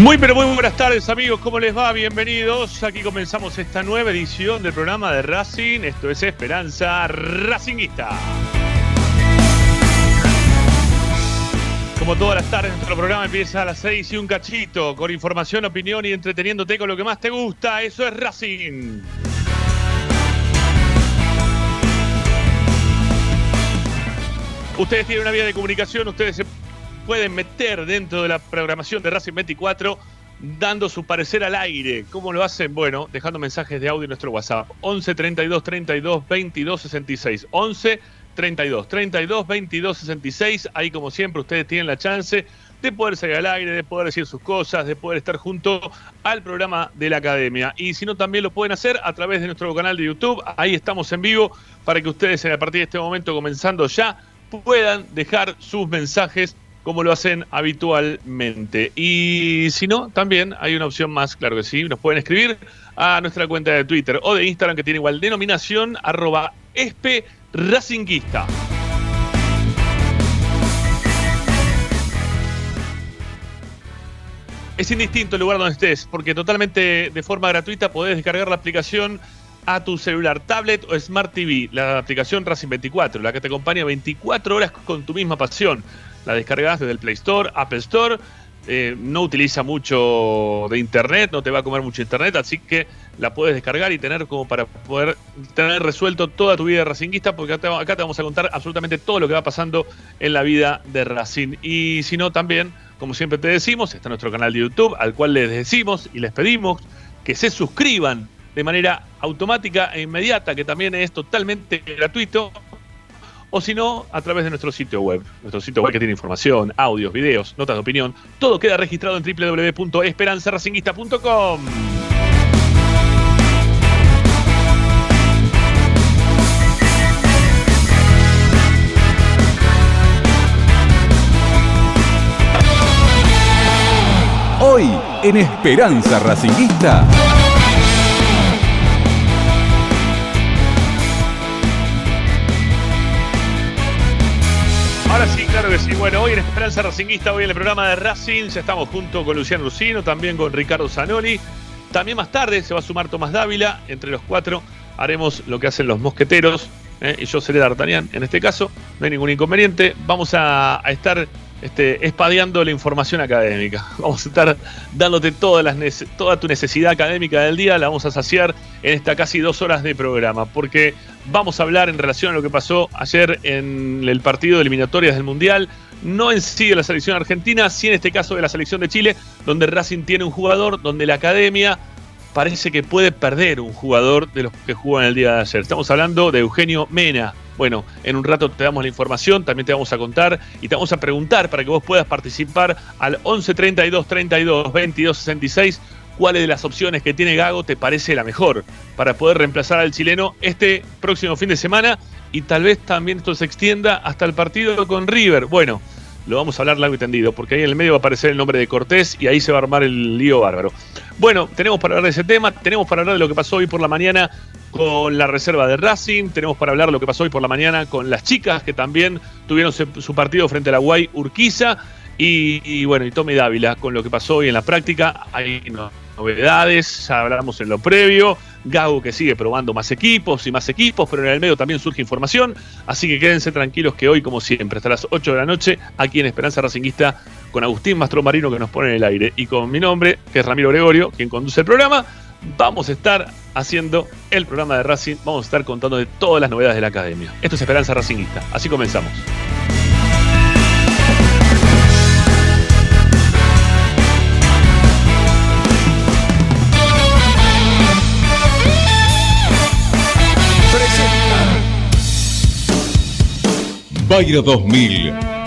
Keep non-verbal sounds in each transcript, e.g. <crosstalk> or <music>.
Muy pero muy buenas tardes amigos, ¿cómo les va? Bienvenidos. Aquí comenzamos esta nueva edición del programa de Racing. Esto es Esperanza Racinguista. Como todas las tardes, nuestro programa empieza a las 6 y un cachito, con información, opinión y entreteniéndote con lo que más te gusta. Eso es Racing. Ustedes tienen una vía de comunicación, ustedes se pueden meter dentro de la programación de Racing 24 dando su parecer al aire. ¿Cómo lo hacen? Bueno, dejando mensajes de audio en nuestro WhatsApp. 11 32 32 22 66. 11 32 32 22 66. Ahí, como siempre, ustedes tienen la chance de poder salir al aire, de poder decir sus cosas, de poder estar junto al programa de la academia. Y si no, también lo pueden hacer a través de nuestro canal de YouTube. Ahí estamos en vivo para que ustedes, a partir de este momento, comenzando ya, puedan dejar sus mensajes como lo hacen habitualmente. Y si no, también hay una opción más, claro que sí, nos pueden escribir a nuestra cuenta de Twitter o de Instagram que tiene igual denominación, arroba Es indistinto el lugar donde estés, porque totalmente de forma gratuita podés descargar la aplicación a tu celular, tablet o Smart TV, la aplicación Racing 24, la que te acompaña 24 horas con tu misma pasión. La descargas desde el Play Store, Apple Store. Eh, no utiliza mucho de internet, no te va a comer mucho internet, así que la puedes descargar y tener como para poder tener resuelto toda tu vida de racinguista, porque acá te, vamos a contar absolutamente todo lo que va pasando en la vida de Racing. Y si no, también, como siempre te decimos, está nuestro canal de YouTube, al cual les decimos y les pedimos que se suscriban de manera automática e inmediata, que también es totalmente gratuito o si no, a través de nuestro sitio web. Nuestro sitio web que tiene información, audios, videos, notas de opinión. Todo queda registrado en www.esperanzaracinguista.com. Hoy en Esperanza Racinguista. Que sí. Bueno, hoy en Esperanza Racinguista, hoy en el programa de Racing, ya estamos junto con Luciano Lucino, también con Ricardo Zanoli. También más tarde se va a sumar Tomás Dávila. Entre los cuatro haremos lo que hacen los mosqueteros. ¿eh? Y yo seré D'Artagnan en este caso. No hay ningún inconveniente. Vamos a, a estar este, espadeando la información académica. Vamos a estar dándote toda tu necesidad académica del día, la vamos a saciar en esta casi dos horas de programa, porque vamos a hablar en relación a lo que pasó ayer en el partido de eliminatorias del Mundial, no en sí de la selección argentina, sí en este caso de la selección de Chile, donde Racing tiene un jugador, donde la academia parece que puede perder un jugador de los que jugó en el día de ayer. Estamos hablando de Eugenio Mena, bueno, en un rato te damos la información, también te vamos a contar y te vamos a preguntar para que vos puedas participar al 11 32 32 22 66 cuáles de las opciones que tiene Gago te parece la mejor para poder reemplazar al chileno este próximo fin de semana y tal vez también esto se extienda hasta el partido con River. Bueno, lo vamos a hablar largo y tendido, porque ahí en el medio va a aparecer el nombre de Cortés y ahí se va a armar el lío bárbaro. Bueno, tenemos para hablar de ese tema, tenemos para hablar de lo que pasó hoy por la mañana con la reserva de Racing, tenemos para hablar lo que pasó hoy por la mañana con las chicas que también tuvieron su partido frente a la Guay Urquiza. Y, bueno, y Tommy Dávila con lo que pasó hoy en la práctica, hay novedades, hablamos en lo previo, Gago que sigue probando más equipos y más equipos, pero en el medio también surge información, así que quédense tranquilos que hoy, como siempre, hasta las 8 de la noche, aquí en Esperanza Racinguista, con Agustín Mastro Marino que nos pone en el aire. Y con mi nombre, que es Ramiro Gregorio, quien conduce el programa, vamos a estar haciendo el programa de Racing, vamos a estar contando de todas las novedades de la academia. Esto es Esperanza Racingista, así comenzamos. Bayro 2000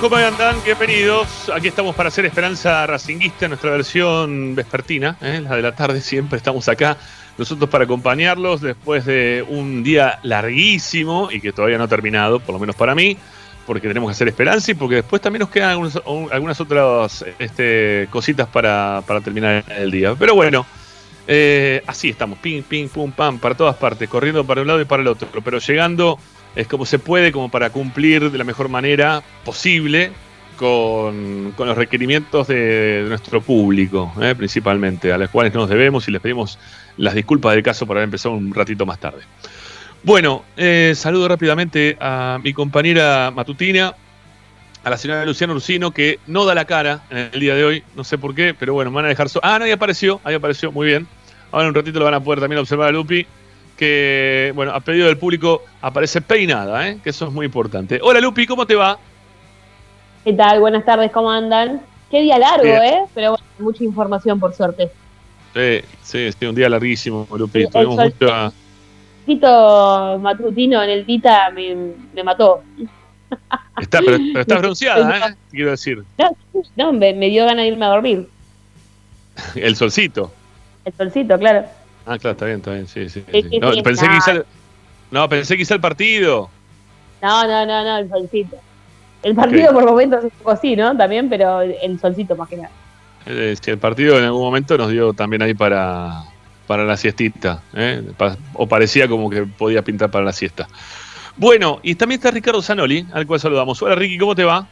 ¿Cómo andan? Bienvenidos. Aquí estamos para hacer Esperanza Racinguista, nuestra versión vespertina, ¿eh? la de la tarde. Siempre estamos acá nosotros para acompañarlos después de un día larguísimo y que todavía no ha terminado, por lo menos para mí, porque tenemos que hacer Esperanza y porque después también nos quedan algunas, otras este, cositas para, terminar el día. Pero bueno, eh, así estamos, ping, ping, pum, pam, para todas partes, corriendo para un lado y para el otro, pero llegando es como se puede, como para cumplir de la mejor manera posible con, los requerimientos de, nuestro público, ¿eh? principalmente, a los cuales nos debemos y les pedimos las disculpas del caso por haber empezado un ratito más tarde. Bueno, eh, saludo rápidamente a mi compañera matutina, a la señora Luciana Ursino, que no da la cara en el día de hoy, no sé por qué, pero bueno, me van a dejar... So ah, no, ahí apareció, ahí apareció, muy bien. Ahora un ratito lo van a poder también observar a Lupi que, bueno, a pedido del público aparece peinada, ¿eh? que eso es muy importante. Hola Lupi, ¿cómo te va? ¿Qué tal? Buenas tardes, ¿cómo andan? Qué día largo, ¿eh? Pero bueno, mucha información por suerte. Sí, sí, sí, un día larguísimo, Lupi. Tuvimos mucho... Tito matutino en el Tita me, mató. Está, pero, estás <laughs> bronceada, ¿eh? Quiero decir. No, me, me dio ganas de irme a dormir. El solcito. El solcito, claro. Ah, claro, está bien, está bien, sí, sí. no, pensé el, no, pensé hice el partido. No, no, no, no, el solcito. El partido por momentos es un poco así, ¿no? También, pero el solcito más que nada. Eh, el partido en algún momento nos dio también ahí para, para la siestita, ¿eh? o parecía como que podía pintar para la siesta. Bueno, y también está Ricardo Zanoli, al cual saludamos. Hola Ricky, ¿cómo te va?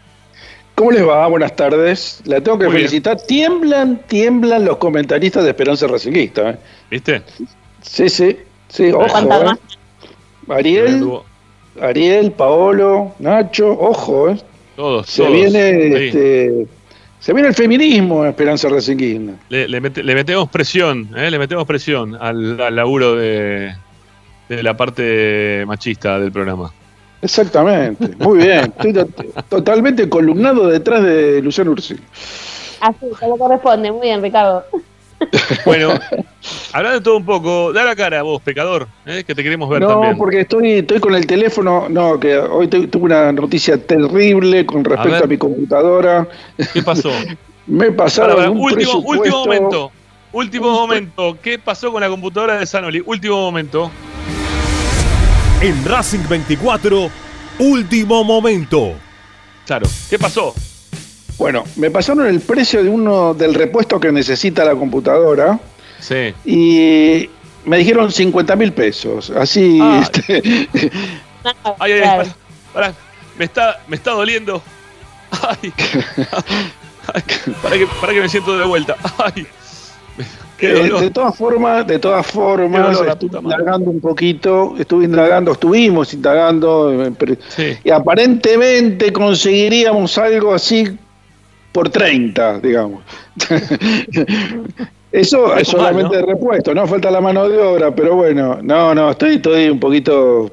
¿Cómo les va? Buenas tardes. La tengo que felicitar. Tiemblan, tiemblan los comentaristas de Esperanza Racingista. ¿eh? ¿Viste? Sí, sí. sí ojo, ¿eh? Ariel, Ariel, Paolo, Nacho, ojo, ¿eh? Todos, se Viene, este, se viene el feminismo en Esperanza Racingista. Le, metemos presión, ¿eh? le metemos presión al, al laburo de, de la parte machista del programa. Exactamente, muy bien. Estoy totalmente columnado detrás de Luciano Ursi. Así, como corresponde. Muy bien, Ricardo. Bueno, hablando de todo un poco, da la cara a vos, pecador, ¿eh? que te queremos ver también. No, porque estoy, estoy con el teléfono. No, que hoy tuve una noticia terrible con respecto a, mi computadora. ¿Qué pasó? <laughs> Me pasaron. un último, último momento. Último momento. ¿Qué pasó con la computadora de Sanoli? Último momento en Racing 24, último momento. Claro, ¿qué pasó? Bueno, me pasaron el precio de uno del repuesto que necesita la computadora. Sí. Y me dijeron 50 mil pesos. Así. Ay, <laughs> este... <laughs> ay, ay, para, Me, está, me está doliendo. <laughs> Ay. para, que, para que me siento de vuelta. Ay. Eh, de todas formas, de todas formas, estuve indagando un poquito, estuve indagando, estuvimos indagando, eh, y aparentemente conseguiríamos algo así por 30, digamos. <laughs> Eso es solamente de repuesto, no falta la mano de obra, pero bueno, no, no, estoy, estoy un poquito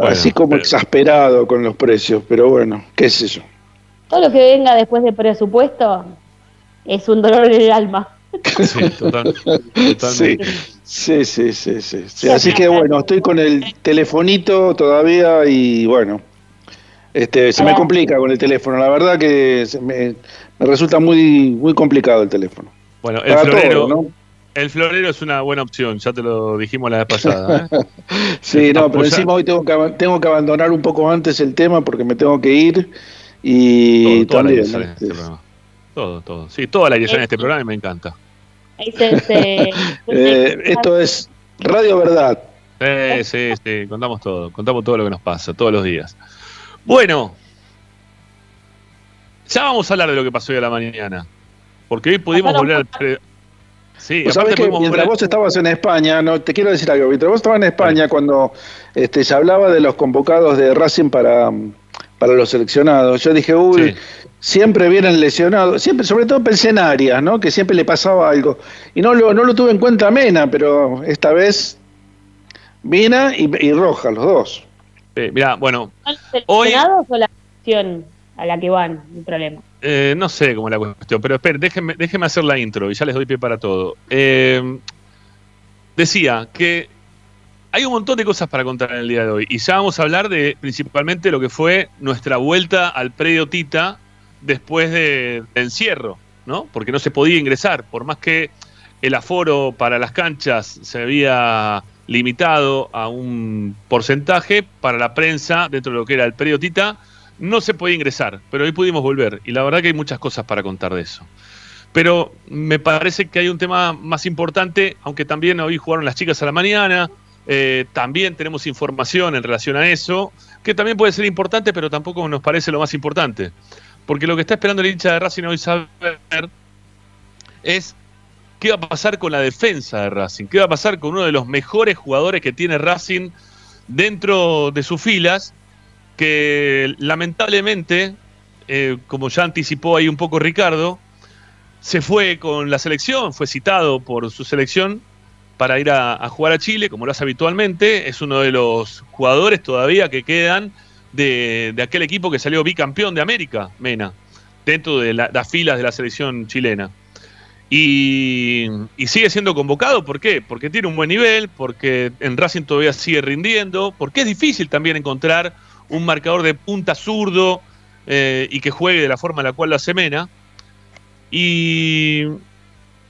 así como exasperado con los precios, pero bueno, qué es eso. Todo lo que venga después de presupuesto es un dolor en el alma. Sí, total, totalmente. Sí, sí, sí, sí, Así que bueno, estoy con el telefonito todavía y bueno, este, se me complica con el teléfono. La verdad que me, resulta muy, muy complicado el teléfono. Bueno, el florero, el florero es una buena opción, ya te lo dijimos la vez pasada. ¿eh? <laughs> sí, no, pero encima hoy tengo que, tengo que abandonar un poco antes el tema porque me tengo que ir y también. Este, todo, todo. Sí, toda la dirección de este programa me encanta. <laughs> Eh, esto es Radio Verdad. Sí, sí, sí, contamos todo, contamos todo lo que nos pasa, todos los días. Bueno, ya vamos a hablar de lo que pasó hoy a la mañana, porque hoy pudimos volver al... Sí, sabes que mientras vos estabas en España, no te quiero decir algo, mientras vos estabas en España cuando este, se hablaba de los convocados de Racing para, para los seleccionados, yo dije, uy, siempre vienen lesionados, siempre, sobre todo pensé en Arias, ¿no? Que siempre le pasaba algo. Y no lo, no lo tuve en cuenta Mena, pero esta vez Mena y, y Roja, los dos. Eh, mira, bueno. Hoy... o la cuestión a la que van? El problema. Eh, no sé cómo es la cuestión, pero esperen, déjenme, déjenme hacer la intro y ya les doy pie para todo. Eh, decía que hay un montón de cosas para contar en el día de hoy. Y ya vamos a hablar de principalmente lo que fue nuestra vuelta al predio Tita después de, encierro, ¿no? Porque no se podía ingresar, por más que el aforo para las canchas se había limitado a un porcentaje, para la prensa, dentro de lo que era el predio Tita, no se podía ingresar, pero hoy pudimos volver. Y la verdad que hay muchas cosas para contar de eso. Pero me parece que hay un tema más importante, aunque también hoy jugaron las chicas a la mañana, eh, también tenemos información en relación a eso, que también puede ser importante, pero tampoco nos parece lo más importante. Porque lo que está esperando el hincha de Racing hoy saber es qué va a pasar con la defensa de Racing, qué va a pasar con uno de los mejores jugadores que tiene Racing dentro de sus filas, que lamentablemente, eh, como ya anticipó ahí un poco Ricardo, se fue con la selección, fue citado por su selección para ir a, jugar a Chile, como lo hace habitualmente. Es uno de los jugadores todavía que quedan de, aquel equipo que salió bicampeón de América, Mena, dentro de las filas de la selección chilena. Y, sigue siendo convocado, ¿por qué? Porque tiene un buen nivel, porque en Racing todavía sigue rindiendo, porque es difícil también encontrar un marcador de punta zurdo eh, y que juegue de la forma en la cual lo hace Mena. Y,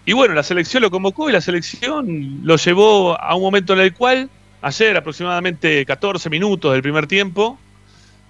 y bueno, la selección lo convocó y la selección lo llevó a un momento en el cual, ayer aproximadamente 14 minutos del primer tiempo,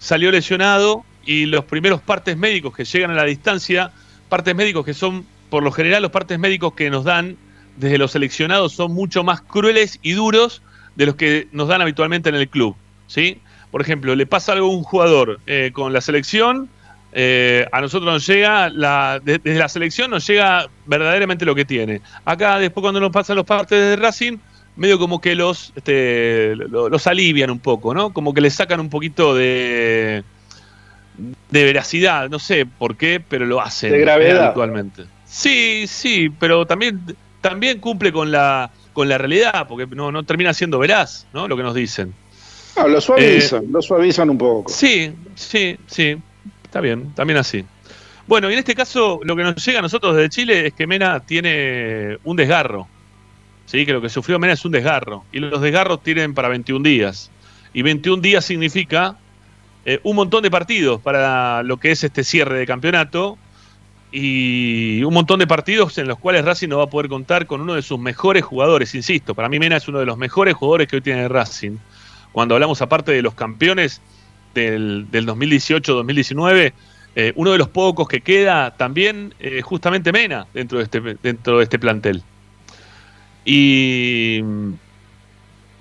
salió lesionado y los primeros partes médicos que llegan a la distancia, partes médicos que son, por lo general, los partes médicos que nos dan desde los seleccionados son mucho más crueles y duros de los que nos dan habitualmente en el club. ¿sí? Por ejemplo, le pasa algo a un jugador eh, con la selección eh, a nosotros nos llega, la, desde la selección nos llega verdaderamente lo que tiene. Acá después cuando nos pasan los partes de Racing, medio como que los, este, los, alivian un poco, ¿no? Como que le sacan un poquito de, de veracidad, no sé por qué, pero lo hacen. De gravedad. Actualmente. Sí, sí, pero también, también cumple con la, con la realidad, porque no, no termina siendo veraz, ¿no? Lo que nos dicen. No, lo suavizan, eh, lo suavizan un poco. Sí, sí, sí. Está bien, también así. Bueno, y en este caso lo que nos llega a nosotros desde Chile es que Mena tiene un desgarro. ¿Sí? Que lo que sufrió Mena es un desgarro. Y los desgarros tienen para 21 días. Y 21 días significa eh, un montón de partidos para lo que es este cierre de campeonato. Y un montón de partidos en los cuales Racing no va a poder contar con uno de sus mejores jugadores. Insisto, para mí Mena es uno de los mejores jugadores que hoy tiene Racing. Cuando hablamos aparte de los campeones, del, 2018-2019, eh, uno de los pocos que queda también eh, justamente Mena dentro de este, dentro de este plantel. Y,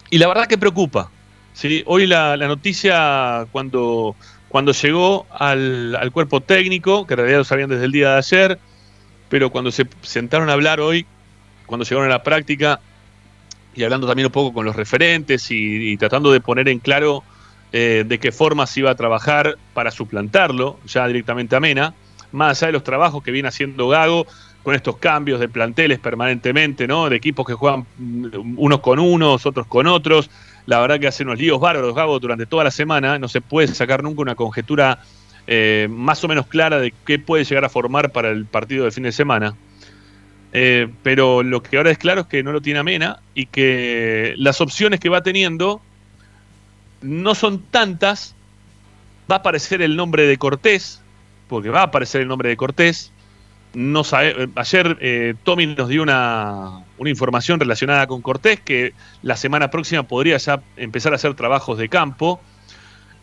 y la verdad que preocupa. ¿sí? Hoy la, noticia cuando, cuando llegó al, al, cuerpo técnico, que en realidad lo sabían desde el día de ayer, pero cuando se sentaron a hablar hoy, cuando llegaron a la práctica, y hablando también un poco con los referentes y tratando de poner en claro eh, de qué forma se iba a trabajar para suplantarlo ya directamente a Mena, más allá de los trabajos que viene haciendo Gago con estos cambios de planteles permanentemente, ¿no? De equipos que juegan unos con unos, otros con otros. La verdad que hace unos líos bárbaros Gago durante toda la semana. No se puede sacar nunca una conjetura eh, más o menos clara de qué puede llegar a formar para el partido del fin de semana. Eh, pero lo que ahora es claro es que no lo tiene a Mena y que las opciones que va teniendo no son tantas. Va a aparecer el nombre de Cortés, porque va a aparecer el nombre de Cortés. No sabe, ayer eh, Tommy nos dio una, una, información relacionada con Cortés que la semana próxima podría ya empezar a hacer trabajos de campo.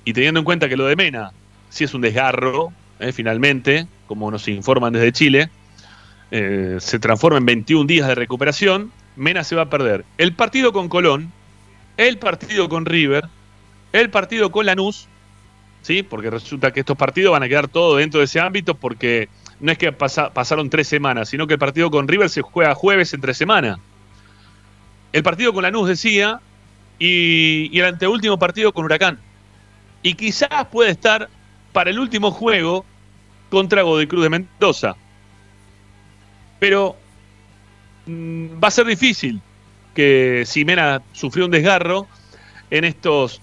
Y teniendo en cuenta que lo de Mena si es un desgarro, eh, finalmente, como nos informan desde Chile, eh, se transforma en 21 días de recuperación. Mena se va a perder el partido con Colón, el partido con River, el partido con Lanús, ¿sí? porque resulta que estos partidos van a quedar todos dentro de ese ámbito porque no es que pasaron tres semanas, sino que el partido con River se juega jueves en tres semanas. El partido con Lanús decía, y, y el anteúltimo partido con Huracán. Y quizás puede estar para el último juego contra Godoy Cruz de Mendoza. Pero mm, va a ser difícil que si Mena sufrió un desgarro en estos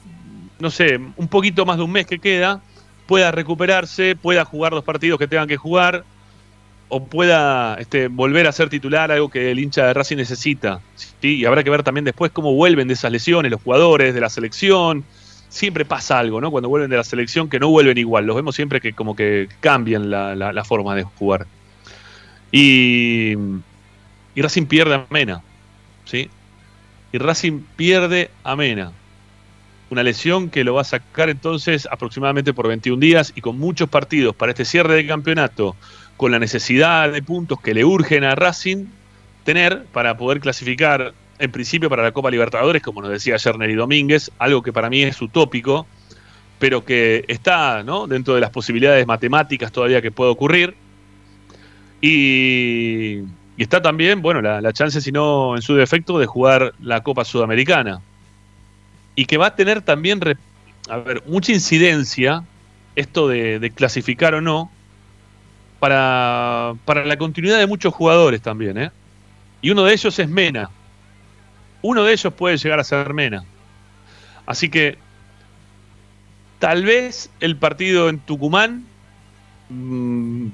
no sé, un poquito más de un mes que queda, pueda recuperarse, pueda jugar los partidos que tengan que jugar. o pueda este, volver a ser titular, algo que el hincha de Racing necesita. ¿sí? Y habrá que ver también después cómo vuelven de esas lesiones los jugadores de la selección. Siempre pasa algo, ¿no? Cuando vuelven de la selección que no vuelven igual. Los vemos siempre que como que cambian la, forma de jugar. Y, y Racing pierde a Mena. ¿sí? Y Racing pierde a Mena. Una lesión que lo va a sacar entonces aproximadamente por 21 días y con muchos partidos para este cierre de campeonato con la necesidad de puntos que le urgen a Racing tener para poder clasificar en principio para la Copa Libertadores, como nos decía ayer Neri Domínguez, algo que para mí es utópico, pero que está ¿no? dentro de las posibilidades matemáticas todavía que puede ocurrir. Y, está también, bueno, la, chance, si no en su defecto, de jugar la Copa Sudamericana. Y que va a tener también, a ver, mucha incidencia esto de clasificar o no, para, para la continuidad de muchos jugadores también, ¿eh? Y uno de ellos es Mena. Uno de ellos puede llegar a ser Mena. Así que tal vez el partido en Tucumán, mm,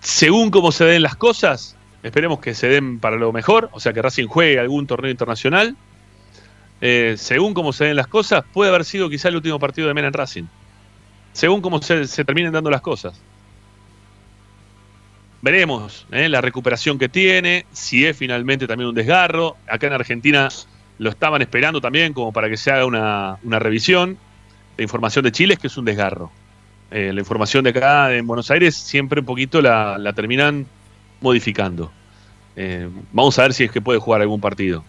según cómo se den las cosas, esperemos que se den para lo mejor, o sea que Racing juegue algún torneo internacional. Eh, según cómo se den las cosas, puede haber sido quizá el último partido de Mena en Racing. Según cómo se, se terminen dando las cosas veremos ¿eh? la recuperación que tiene, si es finalmente también un desgarro. Acá en Argentina lo estaban esperando también como para que se haga una, revisión. La información de Chile es que es un desgarro. Eh, la información de acá en Buenos Aires siempre un poquito la, terminan modificando. Vamos a ver si es que puede jugar algún partido.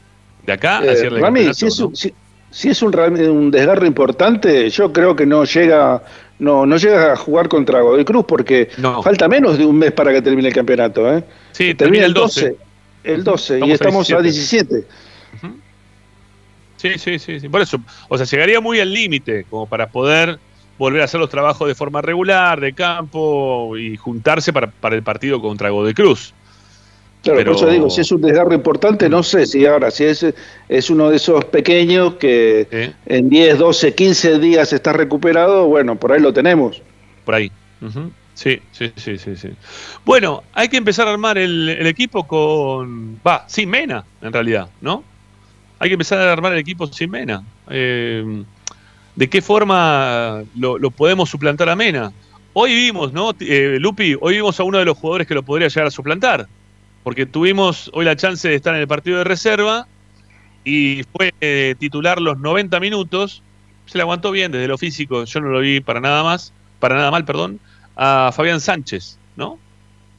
De acá cierre si, es, si, es un, un desgarro importante, yo creo que no llega no, no llega a jugar contra Godoy Cruz porque falta menos de un mes para que termine el campeonato. ¿eh? Sí, termina, el 12. El 12 y estamos a 17. Sí, sí, sí, sí, por eso. O sea, llegaría muy al límite como para poder volver a hacer los trabajos de forma regular, de campo y juntarse para, para el partido contra Godoy Cruz. Claro, por eso digo, si es un desgarro importante, no sé si ahora, si es, es uno de esos pequeños que en 10, 12, 15 días está recuperado, bueno, por ahí lo tenemos. Por ahí. Sí, sí, sí, sí, sí. Bueno, hay que empezar a armar el, equipo con. Va, sin Mena, en realidad, ¿no? Hay que empezar a armar el equipo sin Mena. Eh, ¿De qué forma lo, podemos suplantar a Mena? Hoy vimos, ¿no? Eh, Lupi, hoy vimos a uno de los jugadores que lo podría llegar a suplantar porque tuvimos hoy la chance de estar en el partido de reserva y fue eh, titular los 90 minutos. Se le aguantó bien desde lo físico, yo no lo vi para nada más, para nada mal, perdón, a Fabián Sánchez, ¿no?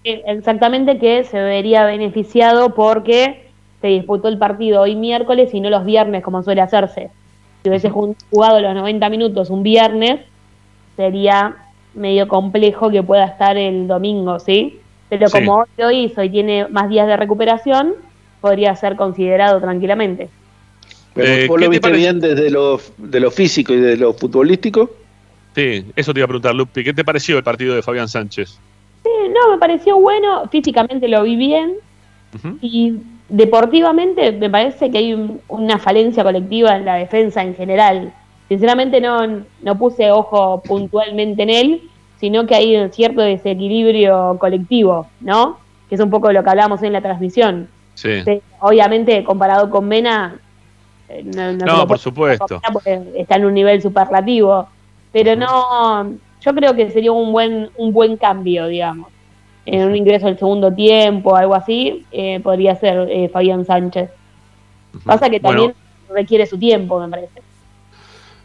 Exactamente que se vería beneficiado porque se disputó el partido hoy miércoles y no los viernes como suele hacerse. Si hubiese jugado los 90 minutos un viernes, sería medio complejo que pueda estar el domingo, ¿sí? Pero como hoy lo hizo y tiene más días de recuperación, podría ser considerado tranquilamente. Pero eh, ¿Vos lo viste bien desde lo, de lo físico y de lo futbolístico? Sí, eso te iba a preguntar, Lupi. ¿Qué te pareció el partido de Fabián Sánchez? Sí, no, me pareció bueno. Físicamente lo vi bien. Y deportivamente me parece que hay una falencia colectiva en la defensa en general. Sinceramente no, no puse ojo puntualmente en él, sino que hay un cierto desequilibrio colectivo, ¿no? Que es un poco lo que hablábamos en la transmisión. Sí. Obviamente, comparado con Mena, eh, no, por supuesto. Está en un nivel superlativo, pero no, yo creo que sería un buen, un buen cambio, digamos. En un ingreso al segundo tiempo, algo así, eh, podría ser eh, Fabián Sánchez. Pasa que también requiere su tiempo, me parece.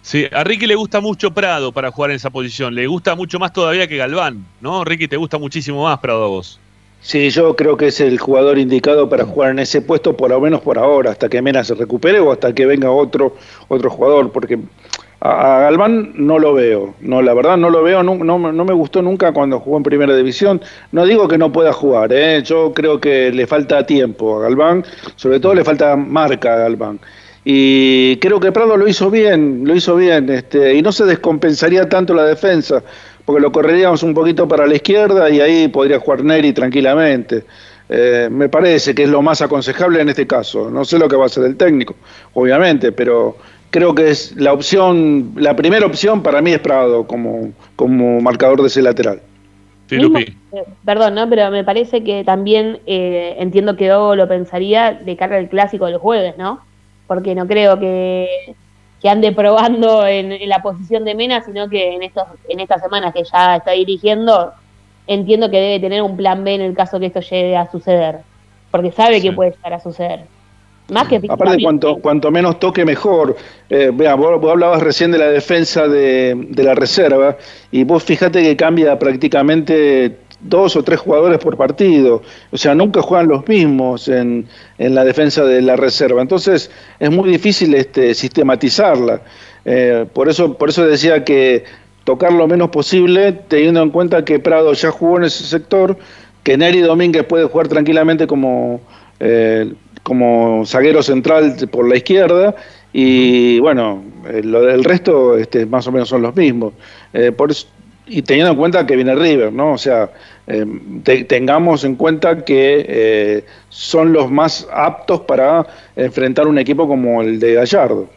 Sí, a Ricky le gusta mucho Prado para jugar en esa posición. Le gusta mucho más todavía que Galván, ¿no? Ricky, te gusta muchísimo más Prado a vos. Sí, yo creo que es el jugador indicado para jugar en ese puesto, por lo menos por ahora, hasta que Mena se recupere o hasta que venga otro, otro jugador, porque a, Galván no lo veo, no, la verdad no lo veo, no, no, me gustó nunca cuando jugó en primera división. No digo que no pueda jugar, ¿eh? yo creo que le falta tiempo a Galván, sobre todo le falta marca a Galván y creo que Prado lo hizo bien, lo hizo bien, este, y no se descompensaría tanto la defensa, porque lo correríamos un poquito para la izquierda y ahí podría jugar Neri tranquilamente. Eh, me parece que es lo más aconsejable en este caso. No sé lo que va a hacer el técnico, obviamente, pero creo que es la opción, la primera opción para mí es Prado como, como marcador de ese lateral. Perdón, ¿no? Pero me parece que también eh, entiendo que Dogo lo pensaría de cara al clásico del jueves, ¿no? Porque no creo que, ande probando en, la posición de Mena, sino que en estos en estas semanas que ya está dirigiendo, entiendo que debe tener un plan B en el caso que esto llegue a suceder. Porque sabe que puede llegar a suceder. Más que Aparte, cuanto, cuanto menos toque, mejor. Eh, vea, vos, hablabas recién de la defensa de, de, la reserva y vos fíjate que cambia prácticamente dos o tres jugadores por partido. O sea, nunca juegan los mismos en, en la defensa de la reserva. Entonces, es muy difícil este, sistematizarla. Eh, por, eso, por eso decía que tocar lo menos posible, teniendo en cuenta que Prado ya jugó en ese sector, que Neri Domínguez puede jugar tranquilamente como... Eh, como zaguero central por la izquierda y bueno, eh, lo del resto este, más o menos son los mismos. Eh, por y teniendo en cuenta que viene River, ¿no? O sea, eh, tengamos en cuenta que son los más aptos para enfrentar un equipo como el de Gallardo.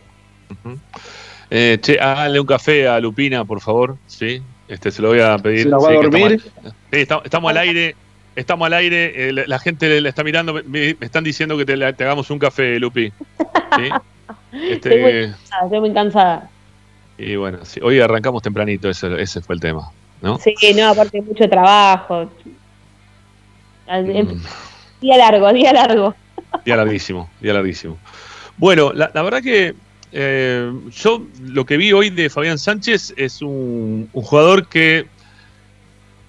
che, háganle un café a Lupina, por favor, ¿sí? Este, se lo voy a pedir. ¿Se va a dormir? estamos al aire Estamos al aire, eh, la, gente le, está mirando, me, están diciendo que te, hagamos un café, Lupi. ¿Sí? <laughs> Este, estoy, muy cansada, Y bueno, hoy arrancamos tempranito, ese, ese fue el tema. ¿no? Sí, no, aparte mucho trabajo. Mm. Día largo, día largo. Día larguísimo, día larguísimo. Bueno, la, verdad que eh, yo lo que vi hoy de Fabián Sánchez es un, un, jugador que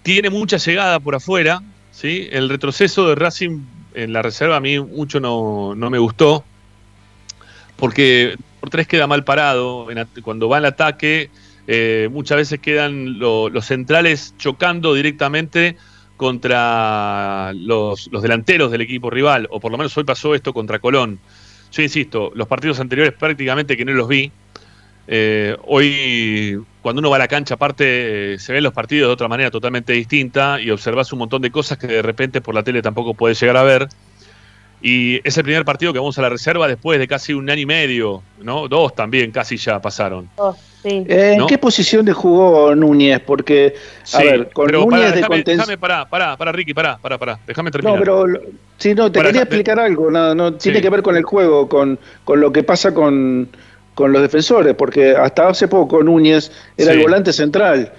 tiene mucha llegada por afuera, ¿sí? El retroceso de Racing en la reserva a mí mucho no, me gustó, porque por tres queda mal parado, cuando va al ataque eh, muchas veces quedan los centrales chocando directamente contra los, los, delanteros del equipo rival, o por lo menos hoy pasó esto contra Colón. Yo insisto, los partidos anteriores prácticamente que no los vi, eh, hoy, cuando uno va a la cancha, aparte, eh, se ven los partidos de otra manera totalmente distinta y observas un montón de cosas que de repente por la tele tampoco puedes llegar a ver. Y es el primer partido que vamos a la reserva después de casi un año y medio, ¿no? Dos también casi ya pasaron. Eh, ¿En qué posición de jugó Núñez? Porque, a ver, con Núñez de contención. Déjame, pará, pará, pará, Ricky, pará, pará, pará, déjame terminar. No, pero, sí, no, te quería explicar algo, no, no tiene que ver con el juego, con, con lo que pasa con, con los defensores, porque hasta hace poco Núñez era el volante central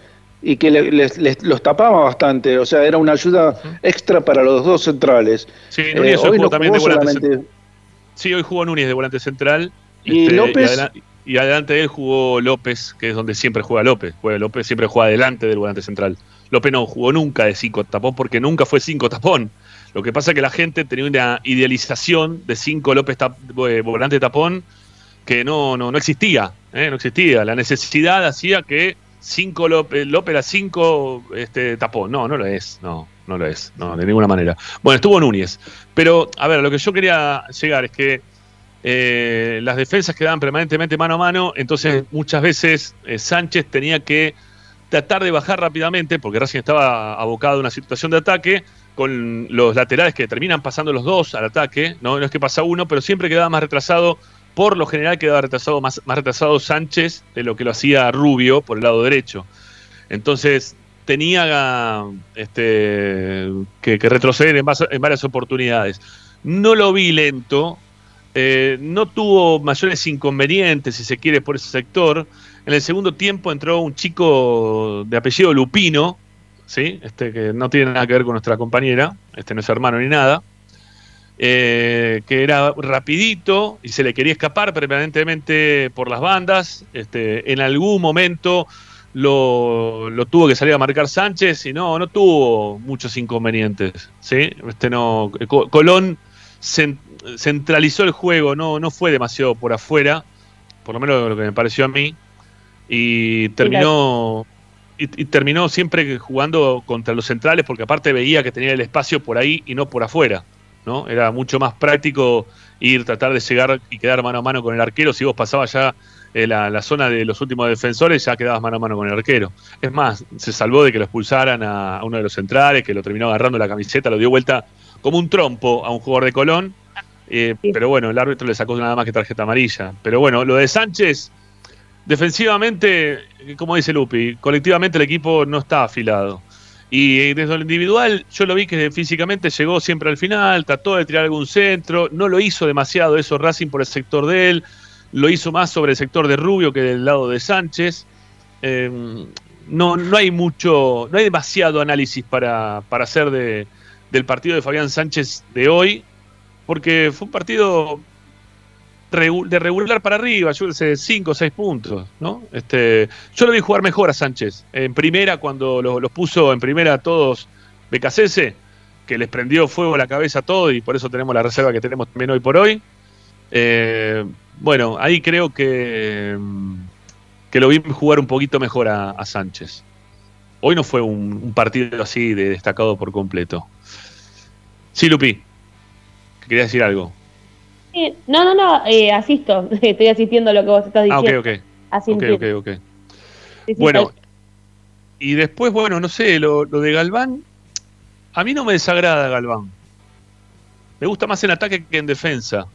y que les, los tapaba bastante, o sea, era una ayuda extra para los dos centrales. Sí, Núñez eh, hoy jugó también de volante central. Sí, hoy jugó Núñez de volante central. Y este, López. Y, adelante de él jugó López, que es donde siempre juega López. Juega López siempre juega adelante del volante central. López no jugó nunca de cinco tapón porque nunca fue cinco tapón. Lo que pasa es que la gente tenía una idealización de cinco López eh, volante tapón que no, no, no existía, ¿eh? no existía. La necesidad hacía que cinco López, López era cinco este, tapón. No, no lo es, no, no lo es, no, de ninguna manera. Bueno, estuvo Núñez. Pero, a ver, lo que yo quería llegar es que eh, las defensas quedaban permanentemente mano a mano, entonces muchas veces eh, Sánchez tenía que tratar de bajar rápidamente, porque Racing estaba abocado a una situación de ataque, con los laterales que terminan pasando los dos al ataque, no, no es que pasa uno, pero siempre quedaba más retrasado por lo general quedaba retrasado, más, retrasado Sánchez de lo que lo hacía Rubio por el lado derecho. Entonces tenía este, que, retroceder en, varias oportunidades. No lo vi lento, eh, no tuvo mayores inconvenientes, si se quiere, por ese sector. En el segundo tiempo entró un chico de apellido Lupino, ¿sí? este, que no tiene nada que ver con nuestra compañera, este no es hermano ni nada. Eh, que era rapidito y se le quería escapar permanentemente por las bandas. Este, en algún momento lo, tuvo que salir a marcar Sánchez y no, no tuvo muchos inconvenientes. ¿sí? Este no, Colón centralizó el juego, no, no fue demasiado por afuera, por lo menos lo que me pareció a mí, y terminó... y, terminó siempre jugando contra los centrales porque aparte veía que tenía el espacio por ahí y no por afuera. ¿No? Era mucho más práctico ir, tratar de llegar y quedar mano a mano con el arquero. Si vos pasabas ya eh, la, zona de los últimos defensores, ya quedabas mano a mano con el arquero. Es más, se salvó de que lo expulsaran a, uno de los centrales, que lo terminó agarrando la camiseta, lo dio vuelta como un trompo a un jugador de Colón. Eh, pero bueno, el árbitro le sacó nada más que tarjeta amarilla. Pero bueno, lo de Sánchez, defensivamente, como dice Lupi, colectivamente el equipo no está afilado. Y desde lo individual, yo lo vi que físicamente llegó siempre al final, trató de tirar algún centro, no lo hizo demasiado eso Racing por el sector de él, lo hizo más sobre el sector de Rubio que del lado de Sánchez. Em, no, no hay mucho, no hay demasiado análisis para, para hacer de, del partido de Fabián Sánchez de hoy, porque fue un partido de regular para arriba, yo sé, 5 o 6 puntos, ¿no? Este, yo lo vi jugar mejor a Sánchez. En primera, cuando los puso en primera a todos BKCS, que les prendió fuego a la cabeza a todo y por eso tenemos la reserva que tenemos también hoy por hoy. Eh, bueno, ahí creo que, que lo vi jugar un poquito mejor a, Sánchez. Hoy no fue un, partido así de destacado por completo. Sí, Lupi, quería decir algo no, no, no, eh, asisto. <laughs> Estoy asistiendo a lo que vos estás diciendo. Ah, ok, ok. Ok, ok, ok. bueno, y después, bueno, no sé, lo, de Galván, a mí no me desagrada Galván. Me gusta más en ataque que en defensa.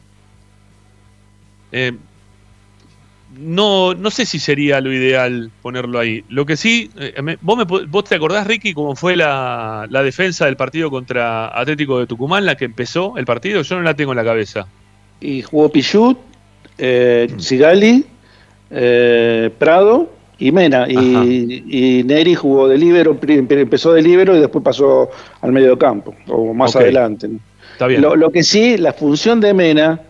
Eh, no, no sé si sería lo ideal ponerlo ahí. Lo que sí, eh, ¿vos, me, ¿vos te acordás, Ricky, cómo fue la, la defensa del partido contra Atlético de Tucumán, la que empezó el partido? Yo no la tengo en la cabeza y jugó Pichut, eh, Sigali, eh, Prado y Mena. Y, Neri jugó de libero, empezó de libero y después pasó al medio campo, o más adelante. Lo, que sí, la función de Mena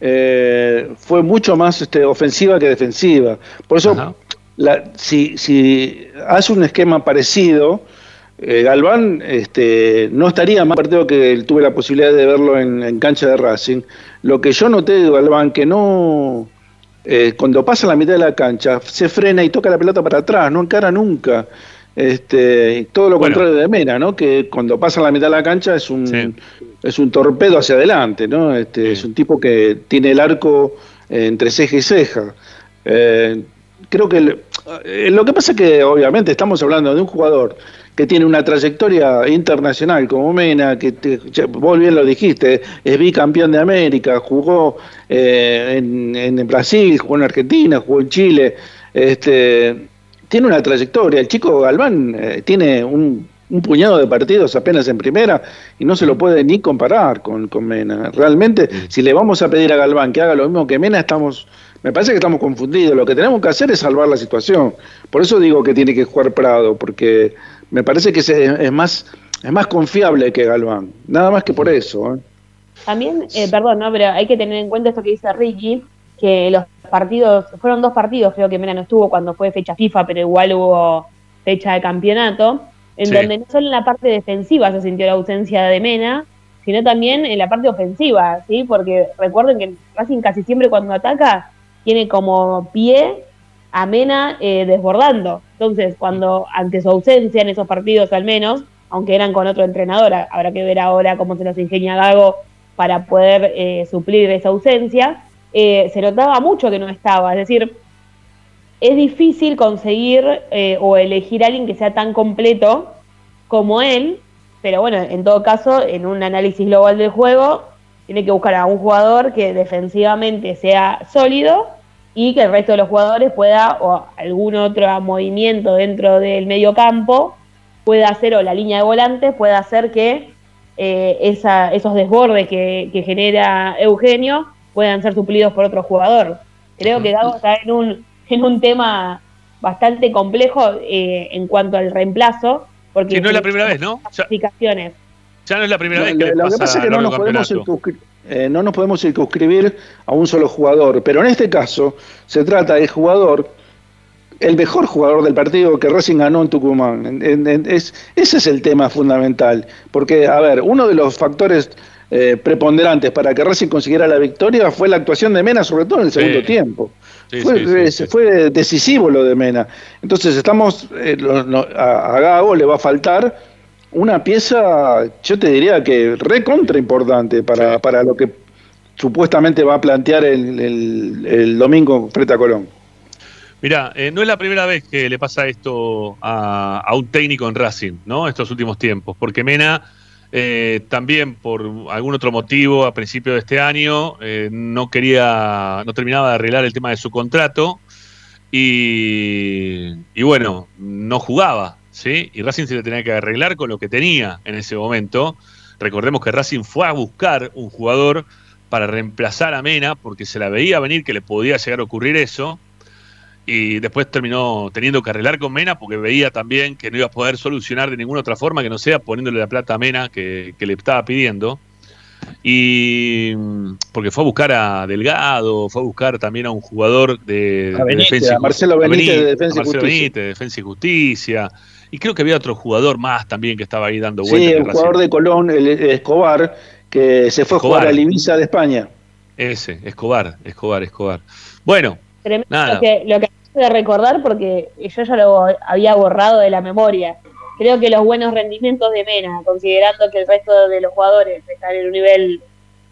eh, fue mucho más este, ofensiva que defensiva. Por eso, si, si hace un esquema parecido, eh, Galván este, no estaría más partido que tuve la posibilidad de verlo en, cancha de Racing. Lo que yo noté de Galván, que no, eh, cuando pasa la mitad de la cancha, se frena y toca la pelota para atrás, no encara nunca. Este, todo lo contrario de Mena, ¿no? Que cuando pasa la mitad de la cancha es un, es un torpedo hacia adelante, ¿no? Este, Es un tipo que tiene el arco eh, entre ceja y ceja. Creo que lo que pasa es que obviamente estamos hablando de un jugador que tiene una trayectoria internacional como Mena, que vos bien lo dijiste, es bicampeón de América, jugó eh, en, Brasil, jugó en Argentina, jugó en Chile, este, tiene una trayectoria. El chico Galván eh, tiene un, puñado de partidos apenas en primera y no se lo puede ni comparar con, con Mena. Realmente, si le vamos a pedir a Galván que haga lo mismo que Mena, estamos me parece que estamos confundidos. Lo que tenemos que hacer es salvar la situación. Por eso digo que tiene que jugar Prado, porque me parece que es, más, es más confiable que Galván. Nada más que por eso. ¿eh? También, eh, perdón, ¿no? pero hay que tener en cuenta esto que dice Ricky, que los partidos, fueron dos partidos, creo que Mena no estuvo cuando fue fecha FIFA, pero igual hubo fecha de campeonato, en donde no solo en la parte defensiva se sintió la ausencia de Mena, sino también en la parte ofensiva, ¿sí? Porque recuerden que Racing casi siempre cuando ataca tiene como pie a Mena eh, desbordando. Entonces, cuando ante su ausencia en esos partidos al menos, aunque eran con otro entrenador, habrá que ver ahora cómo se los ingenia Gago para poder eh, suplir esa ausencia, eh, se notaba mucho que no estaba. Es decir, es difícil conseguir o elegir a alguien que sea tan completo como él, pero bueno, en todo caso, en un análisis global del juego, tiene que buscar a un jugador que defensivamente sea sólido y que el resto de los jugadores pueda, o algún otro movimiento dentro del medio campo, pueda hacer, o la línea de volantes, pueda hacer que eh, esos desbordes que, genera Eugenio puedan ser suplidos por otro jugador. Creo que Gago está en un, en un tema bastante complejo eh, en cuanto al reemplazo. Porque no es la primera vez, ¿no? Ya, no es la primera vez que, lo, que pasa es que no nos podemos eh, no nos podemos circunscribir a un solo jugador, pero en este caso se trata del jugador, el mejor jugador del partido que Racing ganó en Tucumán. es, ese es el tema fundamental, porque, a ver, uno de los factores eh, preponderantes para que Racing consiguiera la victoria fue la actuación de Mena, sobre todo en el segundo tiempo. fue, fue, decisivo lo de Mena. Entonces, estamos, eh, a Gago le va a faltar una pieza, yo te diría que recontra importante para, para lo que supuestamente va a plantear el, domingo frente a Colón. Mirá, eh, no es la primera vez que le pasa esto a, un técnico en Racing, ¿no? Estos últimos tiempos, porque Mena eh, también por algún otro motivo a principio de este año eh, no quería, no terminaba de arreglar el tema de su contrato y, y bueno, no jugaba ¿sí? Y Racing se le tenía que arreglar con lo que tenía en ese momento. Recordemos que Racing fue a buscar un jugador para reemplazar a Mena, porque se la veía venir que le podía llegar a ocurrir eso. Y después terminó teniendo que arreglar con Mena porque veía también que no iba a poder solucionar de ninguna otra forma que no sea poniéndole la plata a Mena que, le estaba pidiendo. Y porque fue a buscar a Delgado, fue a buscar también a un jugador de, defensa, Marcelo Benítez, de Defensa, Defensa y Justicia. Y creo que había otro jugador más también que estaba ahí dando vueltas. Sí, el jugador de Colón, el Escobar, que se fue a jugar a Ibiza de España. Ese, Escobar, Escobar, Escobar. Bueno, nada. Lo que, lo que de recordar porque yo ya lo había borrado de la memoria. Creo que los buenos rendimientos de Mena, considerando que el resto de los jugadores están en un nivel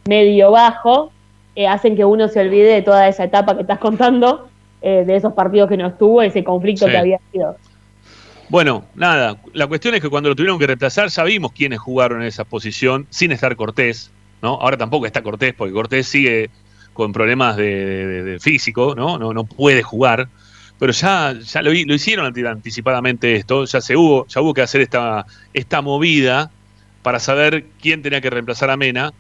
medio bajo, eh, hacen que uno se olvide de toda esa etapa que estás contando, eh, de esos partidos que no estuvo, ese conflicto que había sido. Bueno, nada, la cuestión es que cuando lo tuvieron que reemplazar sabimos quiénes jugaron en esa posición sin estar Cortés, ¿no? Ahora tampoco está Cortés porque Cortés sigue con problemas de, físico, ¿no? ¿no? Puede jugar, pero ya, ya lo, lo, hicieron anticipadamente esto, ya se hubo, ya hubo que hacer esta, esta movida para saber quién tenía que reemplazar a Mena,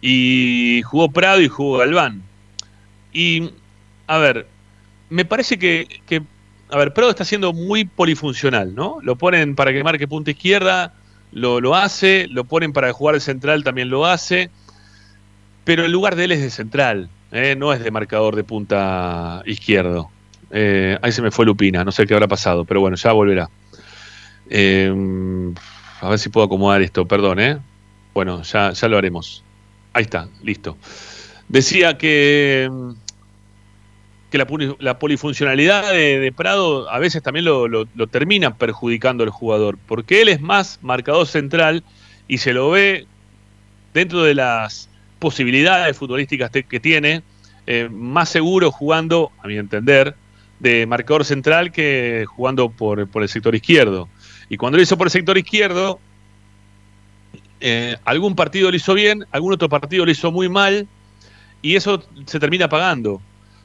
y jugó Prado y jugó Galván. Y, a ver, me parece que a ver, Prado está siendo muy polifuncional, ¿no? Lo ponen para que marque punta izquierda, lo, lo hace, lo ponen para jugar de central, también lo hace, pero el lugar de él es de central, ¿eh? no es de marcador de punta izquierdo. Eh, ahí se me fue Lupina, no sé qué habrá pasado, pero bueno, ya volverá. Eh, a ver si puedo acomodar esto, perdón, ¿eh? Bueno, ya, ya lo haremos. Ahí está, listo. Decía que que la, polifuncionalidad de, Prado a veces también lo, termina perjudicando al jugador, porque él es más marcador central y se lo ve dentro de las posibilidades futbolísticas que tiene, eh, más seguro jugando, a mi entender, de marcador central que jugando por, el sector izquierdo. Y cuando lo hizo por el sector izquierdo, eh, algún partido lo hizo bien, algún otro partido lo hizo muy mal, y eso se termina pagando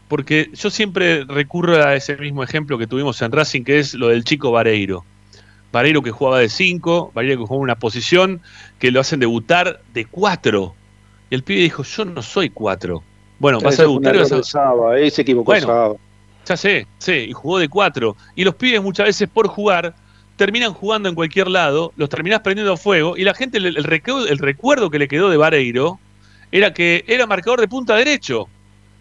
porque yo siempre recurro a ese mismo ejemplo que tuvimos en Racing, que es lo del chico Vareiro. Vareiro que jugaba de 5, Vareiro que jugaba en una posición que lo hacen debutar de 4. Y el pibe dijo, yo no soy 4. Bueno, vas a debutar y vas a... Eh, se equivocó bueno, Ya sé, sí, y jugó de 4. Y los pibes muchas veces por jugar terminan jugando en cualquier lado, los terminás prendiendo fuego y la gente, el, el, el recuerdo que le quedó de Vareiro era que era marcador de punta derecho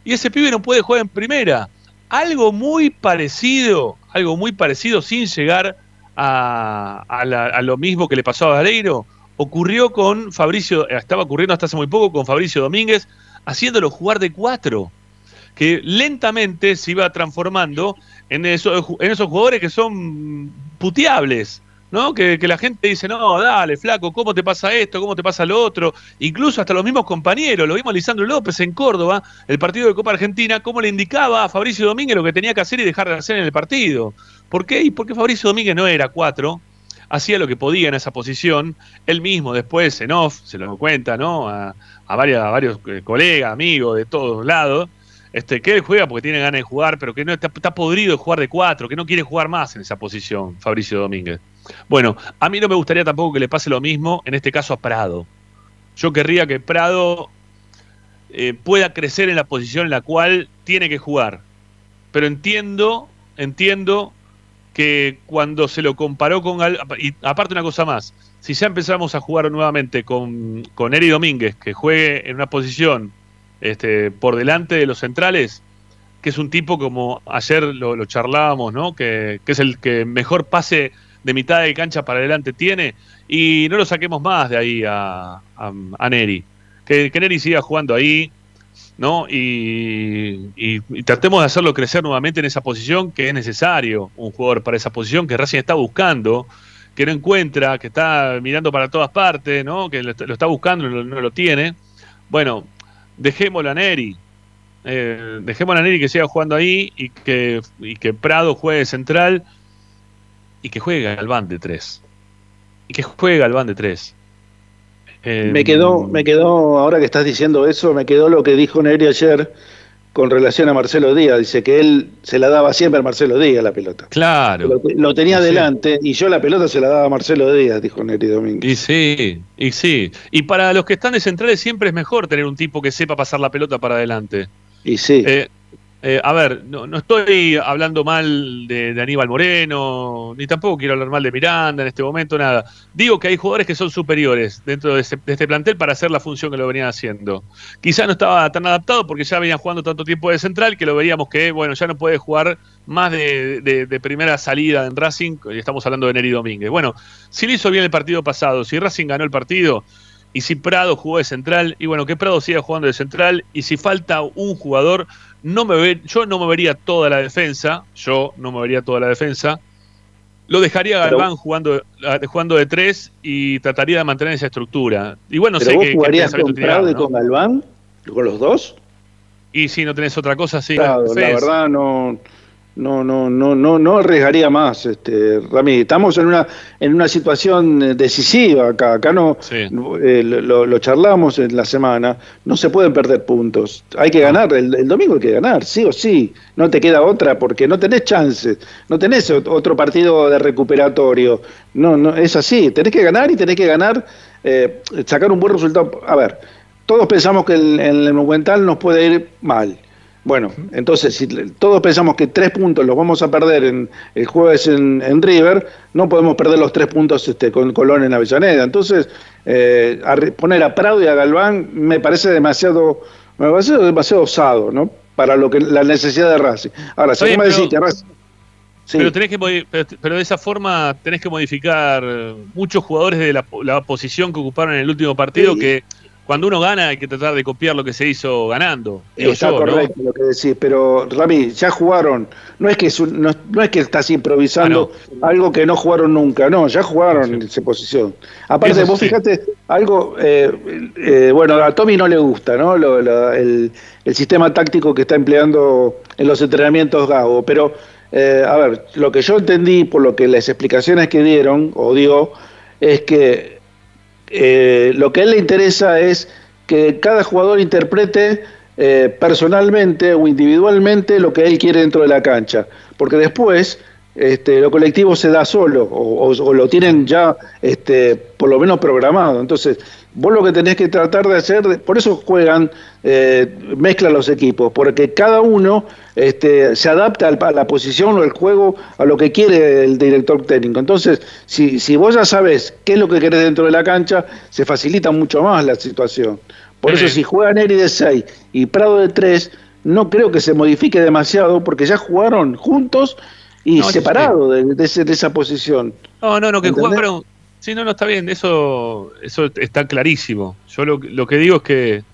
y ese pibe no puede jugar en primera. Algo muy parecido, algo muy parecido sin llegar a, lo mismo que le pasó a Vareiro, ocurrió con Fabricio, estaba ocurriendo hasta hace muy poco con Fabricio Domínguez, haciéndolo jugar de cuatro, que lentamente se iba transformando en, eso, en esos jugadores que son puteables, ¿no? Que, la gente dice, no, dale, flaco, ¿cómo te pasa esto? ¿Cómo te pasa lo otro? Incluso hasta los mismos compañeros, lo vimos a Lisandro López en Córdoba, el partido de Copa Argentina, cómo le indicaba a Fabricio Domínguez lo que tenía que hacer y dejar de hacer en el partido. ¿Por qué? Y porque Fabricio Domínguez no era cuatro, hacía lo que podía en esa posición, él mismo después en off, se lo cuenta, ¿no? A, a, varios eh, colegas, amigos de todos lados, este, que él juega porque tiene ganas de jugar, pero que no está podrido de jugar de cuatro, que no quiere jugar más en esa posición, Fabricio Domínguez. Bueno, a mí no me gustaría tampoco que le pase lo mismo, en este caso a Prado. Yo querría que Prado eh, pueda crecer en la posición en la cual tiene que jugar. Pero entiendo, entiendo que cuando se lo comparó con... Y aparte una cosa más, si ya empezamos a jugar nuevamente con, con Eri Domínguez, que juegue en una posición este, por delante de los centrales, que es un tipo como ayer lo, charlábamos, ¿no? Que, que, es el que mejor pase de mitad de cancha para adelante tiene y no lo saquemos más de ahí a, Neri. Que, Neri siga jugando ahí, ¿no? Y, tratemos de hacerlo crecer nuevamente en esa posición que es necesario, un jugador para esa posición que Racing está buscando, que no encuentra, que está mirando para todas partes, ¿no? Que lo, está buscando y no lo tiene. Bueno, dejémoslo a Neri. Eh, dejémoslo a Neri que siga jugando ahí y que, y que Prado juegue central y que juegue Galván de 3. Y que juegue Galván de 3. me quedó, me quedó, ahora que estás diciendo eso, me quedó lo que dijo Neri ayer, con relación a Marcelo Díaz. Dice que él se la daba siempre a Marcelo Díaz la pelota. Claro. Lo, tenía delante y yo la pelota se la daba a Marcelo Díaz, dijo Neri Domínguez. Y sí, y sí. Y para los que están de centrales siempre es mejor tener un tipo que sepa pasar la pelota para adelante. Y sí. Eh, eh, a ver, no, estoy hablando mal de, Aníbal Moreno, ni tampoco quiero hablar mal de Miranda en este momento, nada. Digo que hay jugadores que son superiores dentro de, este plantel para hacer la función que lo venían haciendo. Quizá no estaba tan adaptado porque ya venían jugando tanto tiempo de central que lo veríamos que, bueno, ya no puede jugar más de, primera salida en Racing, y estamos hablando de Neri Domínguez. Bueno, si lo hizo bien el partido pasado, si Racing ganó el partido, y si Prado jugó de central, y bueno, que Prado siga jugando de central, y si falta un jugador, no me ve, yo no me vería toda la defensa, yo no me vería toda la defensa. Lo dejaría Galván jugando, jugando de tres y trataría de mantener esa estructura. Igual no sé qué, jugarías con Prado y con Galván, con los dos. Y si no tenés otra cosa, sí. la verdad no no, no, no, no, no arriesgaría más, este, Rami. Estamos en una, en una situación eh, decisiva acá. Acá no eh, lo, charlamos en la semana. No se pueden perder puntos. Hay que ganar. El, domingo hay que ganar, sí o sí. No te queda otra porque no tenés chances. No tenés otro partido de recuperatorio. No, no, es así. Tenés que ganar y tenés que ganar, eh, sacar un buen resultado. A ver, todos pensamos que en el Monumental nos puede ir mal bueno, entonces si todos pensamos que tres puntos los vamos a perder en el jueves en, River, no podemos perder los tres puntos este, con Colón en Avellaneda. Entonces, eh, poner a Prado y a Galván me parece demasiado, me parece demasiado osado, ¿no? Para lo que la necesidad de Racing. Ahora, si me decís que Racing Pero, tenés que, pero, de esa forma tenés que modificar muchos jugadores de la, posición que ocuparon en el último partido que cuando uno gana hay que tratar de copiar lo que se hizo ganando. Está correcto lo que decís, pero Rami, ya jugaron. No es que no, es que estás improvisando ah, algo que no jugaron nunca, no, ya jugaron en esa posición. Aparte, vos fíjate, algo, eh, eh, bueno, a Tommy no le gusta, ¿no? el, sistema táctico que está empleando en los entrenamientos Gago, pero, eh, a ver, lo que yo entendí por lo que las explicaciones que dieron, o dio, es que eh, lo que a él le interesa es que cada jugador interprete eh, personalmente o individualmente lo que él quiere dentro de la cancha, porque después este, lo colectivo se da solo o, lo tienen ya este, por lo menos programado. Entonces, vos lo que tenés que tratar de hacer, por eso juegan, eh, mezclan los equipos, porque cada uno este, se adapta a la posición o el juego a lo que quiere el director técnico. Entonces, si, si vos ya sabes qué es lo que querés dentro de la cancha, se facilita mucho más la situación. Por eso, si juegan Eri de 6 y Prado de 3, no creo que se modifique demasiado, porque ya jugaron juntos y separado de, esa posición. No, no, no, que jugaron. Sí, no, no, está bien, eso, eso está clarísimo. Yo lo, lo que digo es que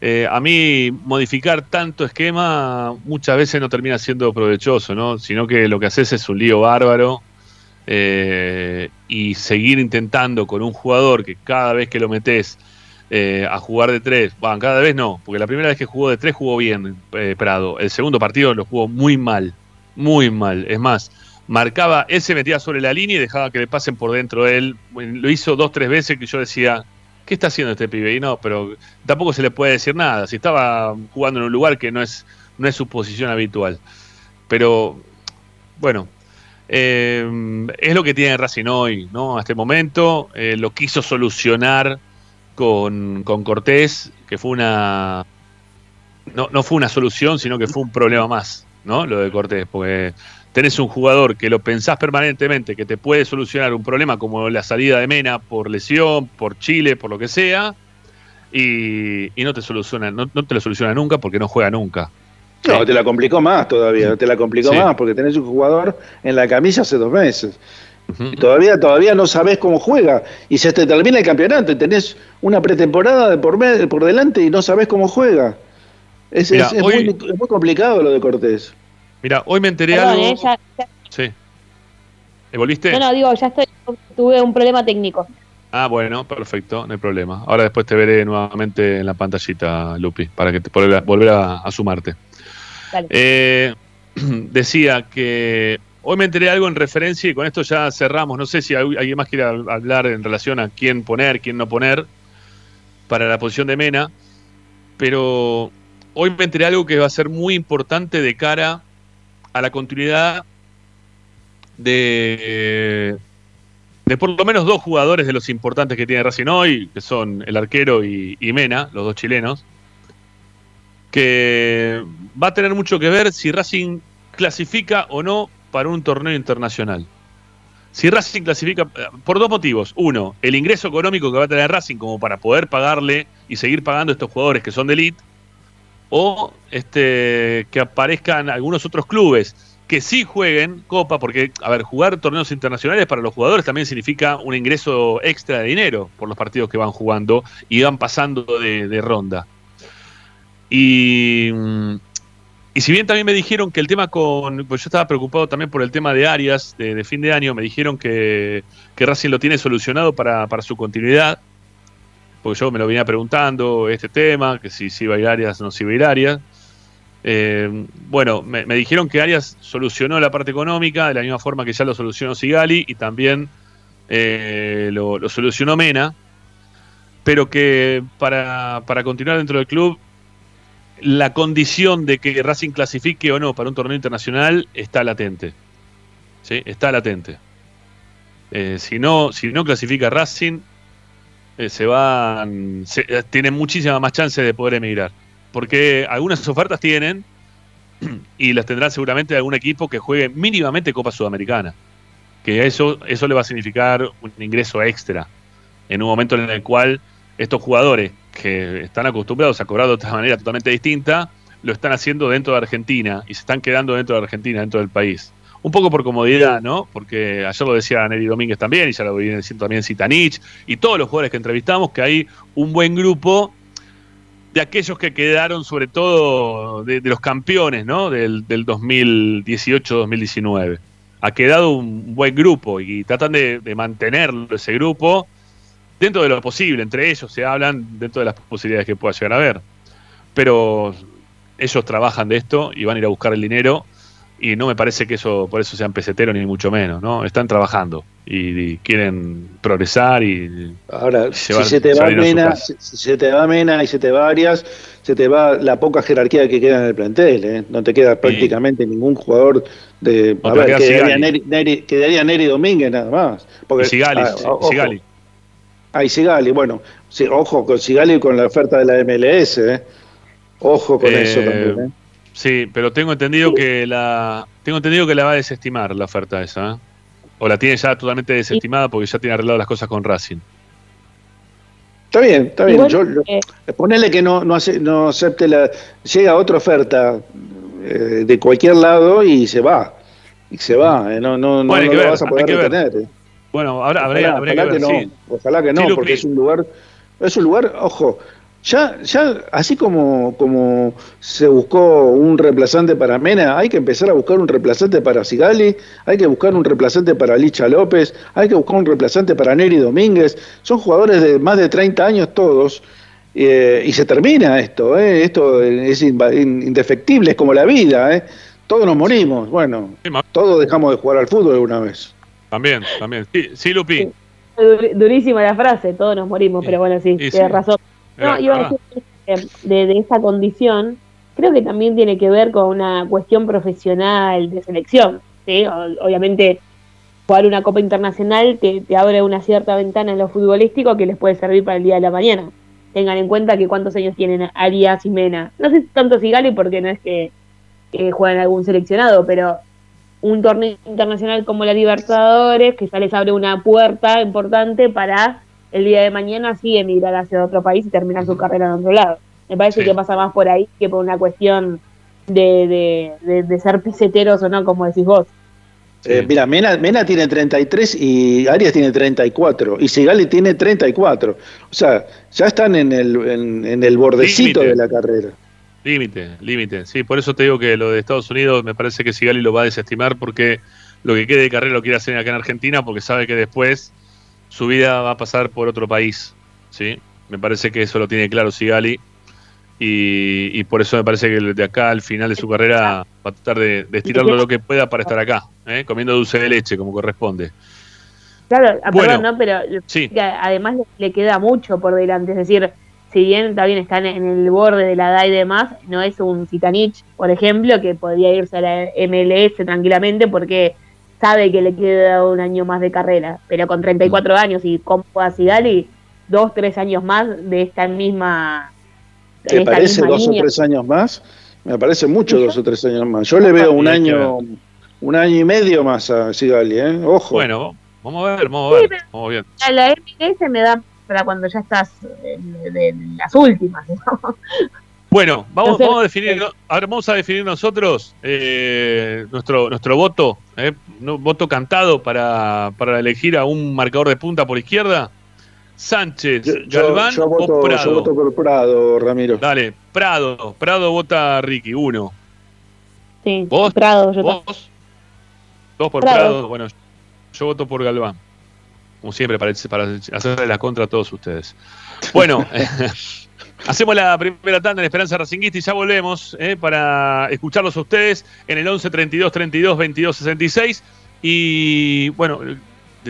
eh, a mí modificar tanto esquema muchas veces no termina siendo provechoso, ¿no? Sino que lo que haces es un lío bárbaro eh, y seguir intentando con un jugador que cada vez que lo metes eh, a jugar de tres, bueno, cada vez no, porque la primera vez que jugó de tres jugó bien Prado, el segundo partido lo jugó muy mal, muy mal. Es más, marcaba, él se metía sobre la línea y dejaba que le pasen por dentro de él. Lo hizo dos, tres veces que yo decía, ¿qué está haciendo este pibe? Y no, pero tampoco se le puede decir nada. Si estaba jugando en un lugar que no es, no es su posición habitual. Pero, bueno, eh, es lo que tiene Racing hoy, ¿no? A este momento eh, lo quiso solucionar con, con Cortés, que fue una... No, no fue una solución, sino que fue un problema más. ¿no? Lo de Cortés, porque tenés un jugador que lo pensás permanentemente, que te puede solucionar un problema como la salida de Mena por lesión, por Chile, por lo que sea, y, no te soluciona, no, te lo soluciona nunca porque no juega nunca. No, te la complicó más todavía, te la complicó más porque tenés un jugador en la camisa hace dos meses. y todavía, todavía no sabés cómo juega. Y se te termina el campeonato y tenés una pretemporada de por, por delante y no sabés cómo juega. Es, muy, complicado lo de Cortés. Mira, hoy me enteré algo. Eh, sí. ¿Volviste? No, no, digo, ya estoy. Tuve un problema técnico. Ah, bueno, perfecto, no hay problema. Ahora después te veré nuevamente en la pantallita, Lupi, para que te volver a, sumarte. Eh, <clears throat> decía que hoy me enteré algo en referencia y con esto ya cerramos. No sé si alguien más quiere hablar en relación a quién poner, quién no poner para la posición de Mena, pero hoy me enteré algo que va a ser muy importante de cara a la continuidad de, de por lo menos dos jugadores de los importantes que tiene Racing hoy, que son el arquero y, Mena, los dos chilenos, que va a tener mucho que ver si Racing clasifica o no para un torneo internacional. Si Racing clasifica, por dos motivos. Uno, el ingreso económico que va a tener Racing como para poder pagarle y seguir pagando a estos jugadores que son de elite, o este, que aparezcan algunos otros clubes que sí jueguen Copa, porque, a ver, jugar torneos internacionales para los jugadores también significa un ingreso extra de dinero por los partidos que van jugando y van pasando de, ronda. Y, y, si bien también me dijeron que el tema con. Pues yo estaba preocupado también por el tema de Arias de, fin de año, me dijeron que, que Racing lo tiene solucionado para, para su continuidad porque yo me lo venía preguntando este tema, que si, si iba a ir Arias no si iba Arias. Eh, bueno, me, dijeron que Arias solucionó la parte económica de la misma forma que ya lo solucionó Sigali y también eh, lo, solucionó Mena, pero que para, continuar dentro del club, la condición de que Racing clasifique o no para un torneo internacional está latente. ¿sí? Está latente. Eh, si, no, si no clasifica Racing, eh, se van, eh, tienen muchísima más chance de poder emigrar. Porque algunas ofertas tienen <clears throat> y las tendrá seguramente algún equipo que juegue mínimamente Copa Sudamericana. Que eso, eso le va a significar un ingreso extra en un momento en el cual estos jugadores que están acostumbrados a cobrar de otra manera totalmente distinta, lo están haciendo dentro de Argentina y se están quedando dentro de Argentina, dentro del país un poco por comodidad, ¿no? Porque ayer lo decía Neri Domínguez también, y ya lo viene diciendo también Citanich, y todos los jugadores que entrevistamos, que hay un buen grupo de aquellos que quedaron, sobre todo de, los campeones, ¿no? Del, 2018-2019. Ha quedado un buen grupo y tratan de, de mantenerlo, ese grupo, dentro de lo posible. Entre ellos se hablan dentro de las posibilidades que pueda llegar a haber. Pero ellos trabajan de esto y van a ir a buscar el dinero y no me parece que eso por eso sean peseteros ni mucho menos, ¿no? Están trabajando y, quieren progresar y ahora si se te va Mena, si, se te va Mena y se te va Arias, se te va la poca jerarquía que queda en el plantel, ¿eh? no te queda prácticamente ningún jugador de a ver, quedaría Neri, Neri, quedaría Neri Domínguez nada más, porque y Sigali, ah, Sigali. Ah, y Sigali, bueno, ojo con Sigali y con la oferta de la MLS, ¿eh? Ojo con eso también, ¿eh? Sí, pero tengo entendido que la tengo entendido que la va a desestimar la oferta esa. ¿eh? O la tiene ya totalmente desestimada porque ya tiene arreglado las cosas con Racing. Está bien, está bien. Yo, eh, ponele que no, no, acepte la. Llega otra oferta eh, de cualquier lado y se va. Y se va. no, no, no, lo vas a poder retener. Bueno, ahora habría, que, ver, no. Ojalá que no, porque es un lugar. Es un lugar, ojo, ya, ya así como, como se buscó un reemplazante para Mena, hay que empezar a buscar un reemplazante para Sigali, hay que buscar un reemplazante para Licha López, hay que buscar un reemplazante para Neri Domínguez. Son jugadores de más de 30 años todos. Eh, y se termina esto, eh. esto es indefectible, es como la vida, eh. todos nos morimos, bueno, todos dejamos de jugar al fútbol alguna vez. También, también. Sí, sí Lupi. Durísima la frase, todos nos morimos, pero bueno, sí, tienes razón. No, iba a decir de, de esa condición, creo que también tiene que ver con una cuestión profesional de selección. ¿sí? obviamente, jugar una Copa Internacional te, te, abre una cierta ventana en lo futbolístico que les puede servir para el día de la mañana. Tengan en cuenta que cuántos años tienen Arias y Mena. No sé tanto si Gali porque no es que, que juegan algún seleccionado, pero un torneo internacional como la Libertadores, que ya les abre una puerta importante para el día de mañana sí emigrar hacia otro país y terminar su carrera en otro lado. Me parece que pasa más por ahí que por una cuestión de, de, ser piseteros o no, como decís vos. Eh, mira, Mena, Mena, tiene 33 y Arias tiene 34 y Sigali tiene 34. O sea, ya están en el, en, el bordecito de la carrera. Límite, límite. Sí, por eso te digo que lo de Estados Unidos me parece que Sigali lo va a desestimar porque lo que quede de carrera lo quiere hacer acá en Argentina porque sabe que después su vida va a pasar por otro país. ¿sí? Me parece que eso lo tiene claro Sigali. Y, por eso me parece que de acá al final de su carrera va a tratar de, estirarlo lo que pueda para estar acá, ¿eh? comiendo dulce de leche como corresponde. Claro, bueno, ¿no? pero sí. además le queda mucho por delante. Es decir, si bien también están en el borde de la edad y demás, no es un Zitanich, por ejemplo, que podría irse a la MLS tranquilamente porque sabe que le queda un año más de carrera, pero con 34 mm. años y con y dos, tres años más de esta misma... ¿Te parece dos o tres años más? Me parece mucho dos o tres años más. Yo le veo un año, un año y medio más a Sigali, ¿eh? Ojo. Bueno, vamos a ver, vamos a ver. vamos bien. La MLS me da para cuando ya estás de, las últimas. Bueno, vamos, vamos, a definir, ahora vamos a definir nosotros eh, nuestro nuestro voto, eh, voto cantado para, para elegir a un marcador de punta por izquierda. Sánchez, Galván o Prado. Yo voto por Prado, Ramiro. Dale, Prado, Prado vota Ricky, uno. Sí, ¿Vos? Prado, yo ¿Vos? Dos por Prado. bueno, yo voto por Galván como siempre, para, para hacerle la contra a todos ustedes. Bueno, <laughs> hacemos la primera tanda en Esperanza Racinguista y ya volvemos eh, para escucharlos a ustedes en el 11 32 32 22 66. Y bueno,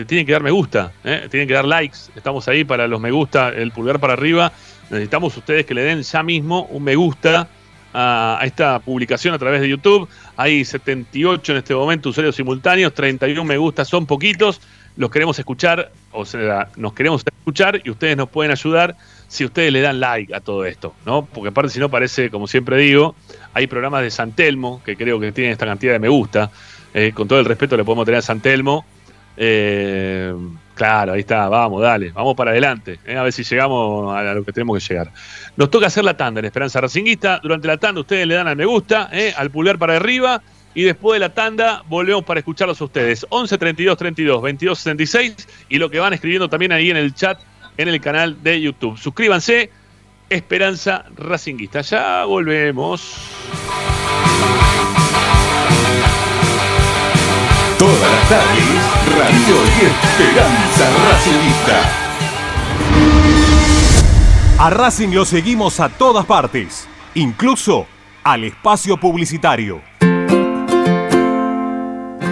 tienen que dar me gusta, eh, tienen que dar likes. Estamos ahí para los me gusta, el pulgar para arriba. Necesitamos ustedes que le den ya mismo un me gusta a, a, esta publicación a través de YouTube. Hay 78 en este momento usuarios simultáneos, 31 me gusta, son poquitos los queremos escuchar, o sea, nos queremos escuchar y ustedes nos pueden ayudar si ustedes le dan like a todo esto, ¿no? Porque aparte si no parece, como siempre digo, hay programas de San Telmo que creo que tienen esta cantidad de me gusta. Eh, con todo el respeto le podemos tener a San Telmo. Eh, claro, ahí está, vamos, dale, vamos para adelante, eh, a ver si llegamos a lo que tenemos que llegar. Nos toca hacer la tanda en Esperanza Racinguista. Durante la tanda ustedes le dan al me gusta, al pulgar para arriba y después de la tanda volvemos para escucharlos a ustedes. 11 32 32 22 66 y lo que van escribiendo también ahí en el chat en el canal de YouTube. Suscríbanse, Esperanza Racinguista. Ya volvemos. Todas las tardes, Radio y Esperanza Racinguista. A Racing lo seguimos a todas partes, incluso al espacio publicitario.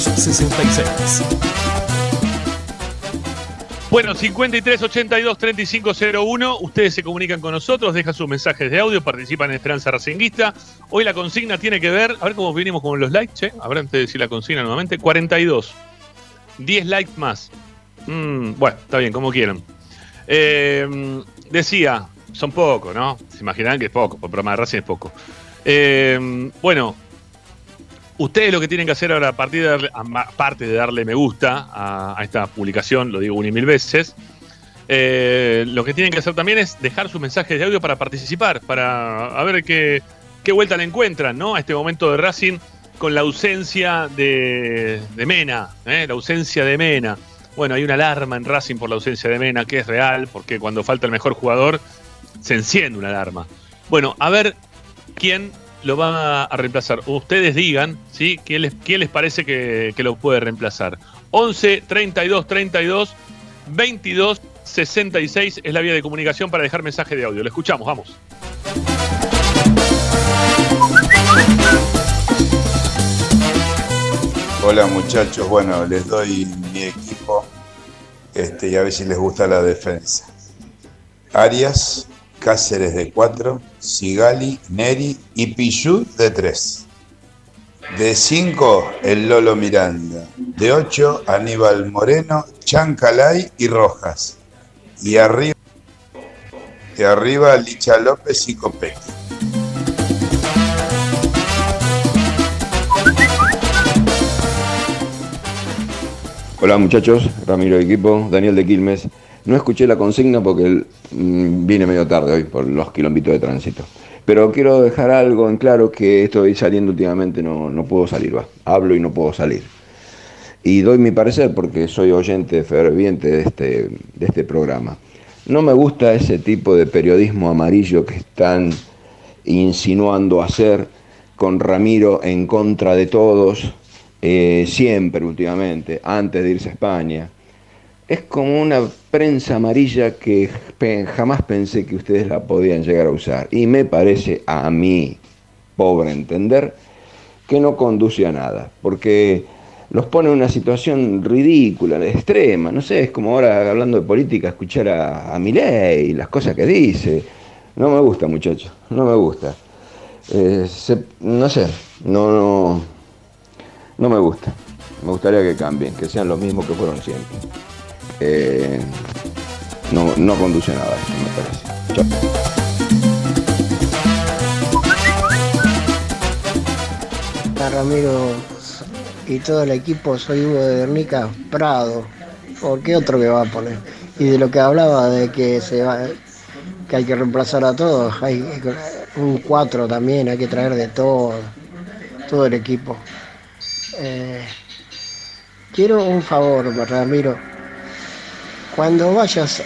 22 66. Bueno, 53 82 35 01. Ustedes se comunican con nosotros, dejan sus mensajes de audio, participan en Esperanza Racinguista. Hoy la consigna tiene que ver, a ver cómo vinimos con los likes, che. A antes de decir la consigna nuevamente, 42. 10 likes más. Mm, bueno, está bien, como quieran. Eh, decía, son pocos, ¿no? Se imaginarán que es poco, por programa de Racing es poco. Eh, bueno, Ustedes lo que tienen que hacer ahora, a partir de aparte de darle me gusta a, esta publicación, lo digo una y mil veces, eh, lo que tienen que hacer también es dejar sus mensajes de audio para participar, para ver qué, vuelta le encuentran ¿no? a este momento de Racing con la ausencia de, Mena, ¿eh? la ausencia de Mena. Bueno, hay una alarma en Racing por la ausencia de Mena, que es real, porque cuando falta el mejor jugador, se enciende una alarma. Bueno, a ver quién lo va a reemplazar. Ustedes digan, ¿sí? ¿Quién les, parece que, lo puede reemplazar? 11 32 32 22 66 es la vía de comunicación para dejar mensaje de audio. Lo escuchamos, vamos. Hola muchachos, bueno, les doy mi equipo este, y a ver si les gusta la defensa. Arias, Cáceres de 4, Sigali, Neri y Pichu de 3. De 5, el Lolo Miranda. De 8, Aníbal Moreno, Chancalay y Rojas. Y arriba, de arriba Licha López y Copec. Hola muchachos, Ramiro de equipo, Daniel de Quilmes. No escuché la consigna porque mm, vine medio tarde hoy por los kilómetros de tránsito. Pero quiero dejar algo en claro que estoy saliendo últimamente, no, no puedo salir, va. Hablo y no puedo salir. Y doy mi parecer porque soy oyente ferviente de este, de este programa. No me gusta ese tipo de periodismo amarillo que están insinuando hacer con Ramiro en contra de todos, eh, siempre últimamente, antes de irse a España es como una prensa amarilla que jamás pensé que ustedes la podían llegar a usar. Y me parece a mí, pobre entender, que no conduce a nada, porque los pone en una situación ridícula, extrema. No sé, es como ahora hablando de política, escuchar a, a y las cosas que dice. No me gusta, muchachos, no me gusta. Eh, no sé, no, no, no me gusta. Me gustaría que cambien, que sean los mismos que fueron siempre. Eh, no, no conduce nada, me parece. Chao. Ramiro y todo el equipo, soy Hugo de Guernica, Prado. ¿Por qué otro que va a poner? Y de lo que hablaba de que se va, que hay que reemplazar a todos, hay un 4 también, hay que traer de todo, todo el equipo. Eh, quiero un favor, Ramiro cuando vayas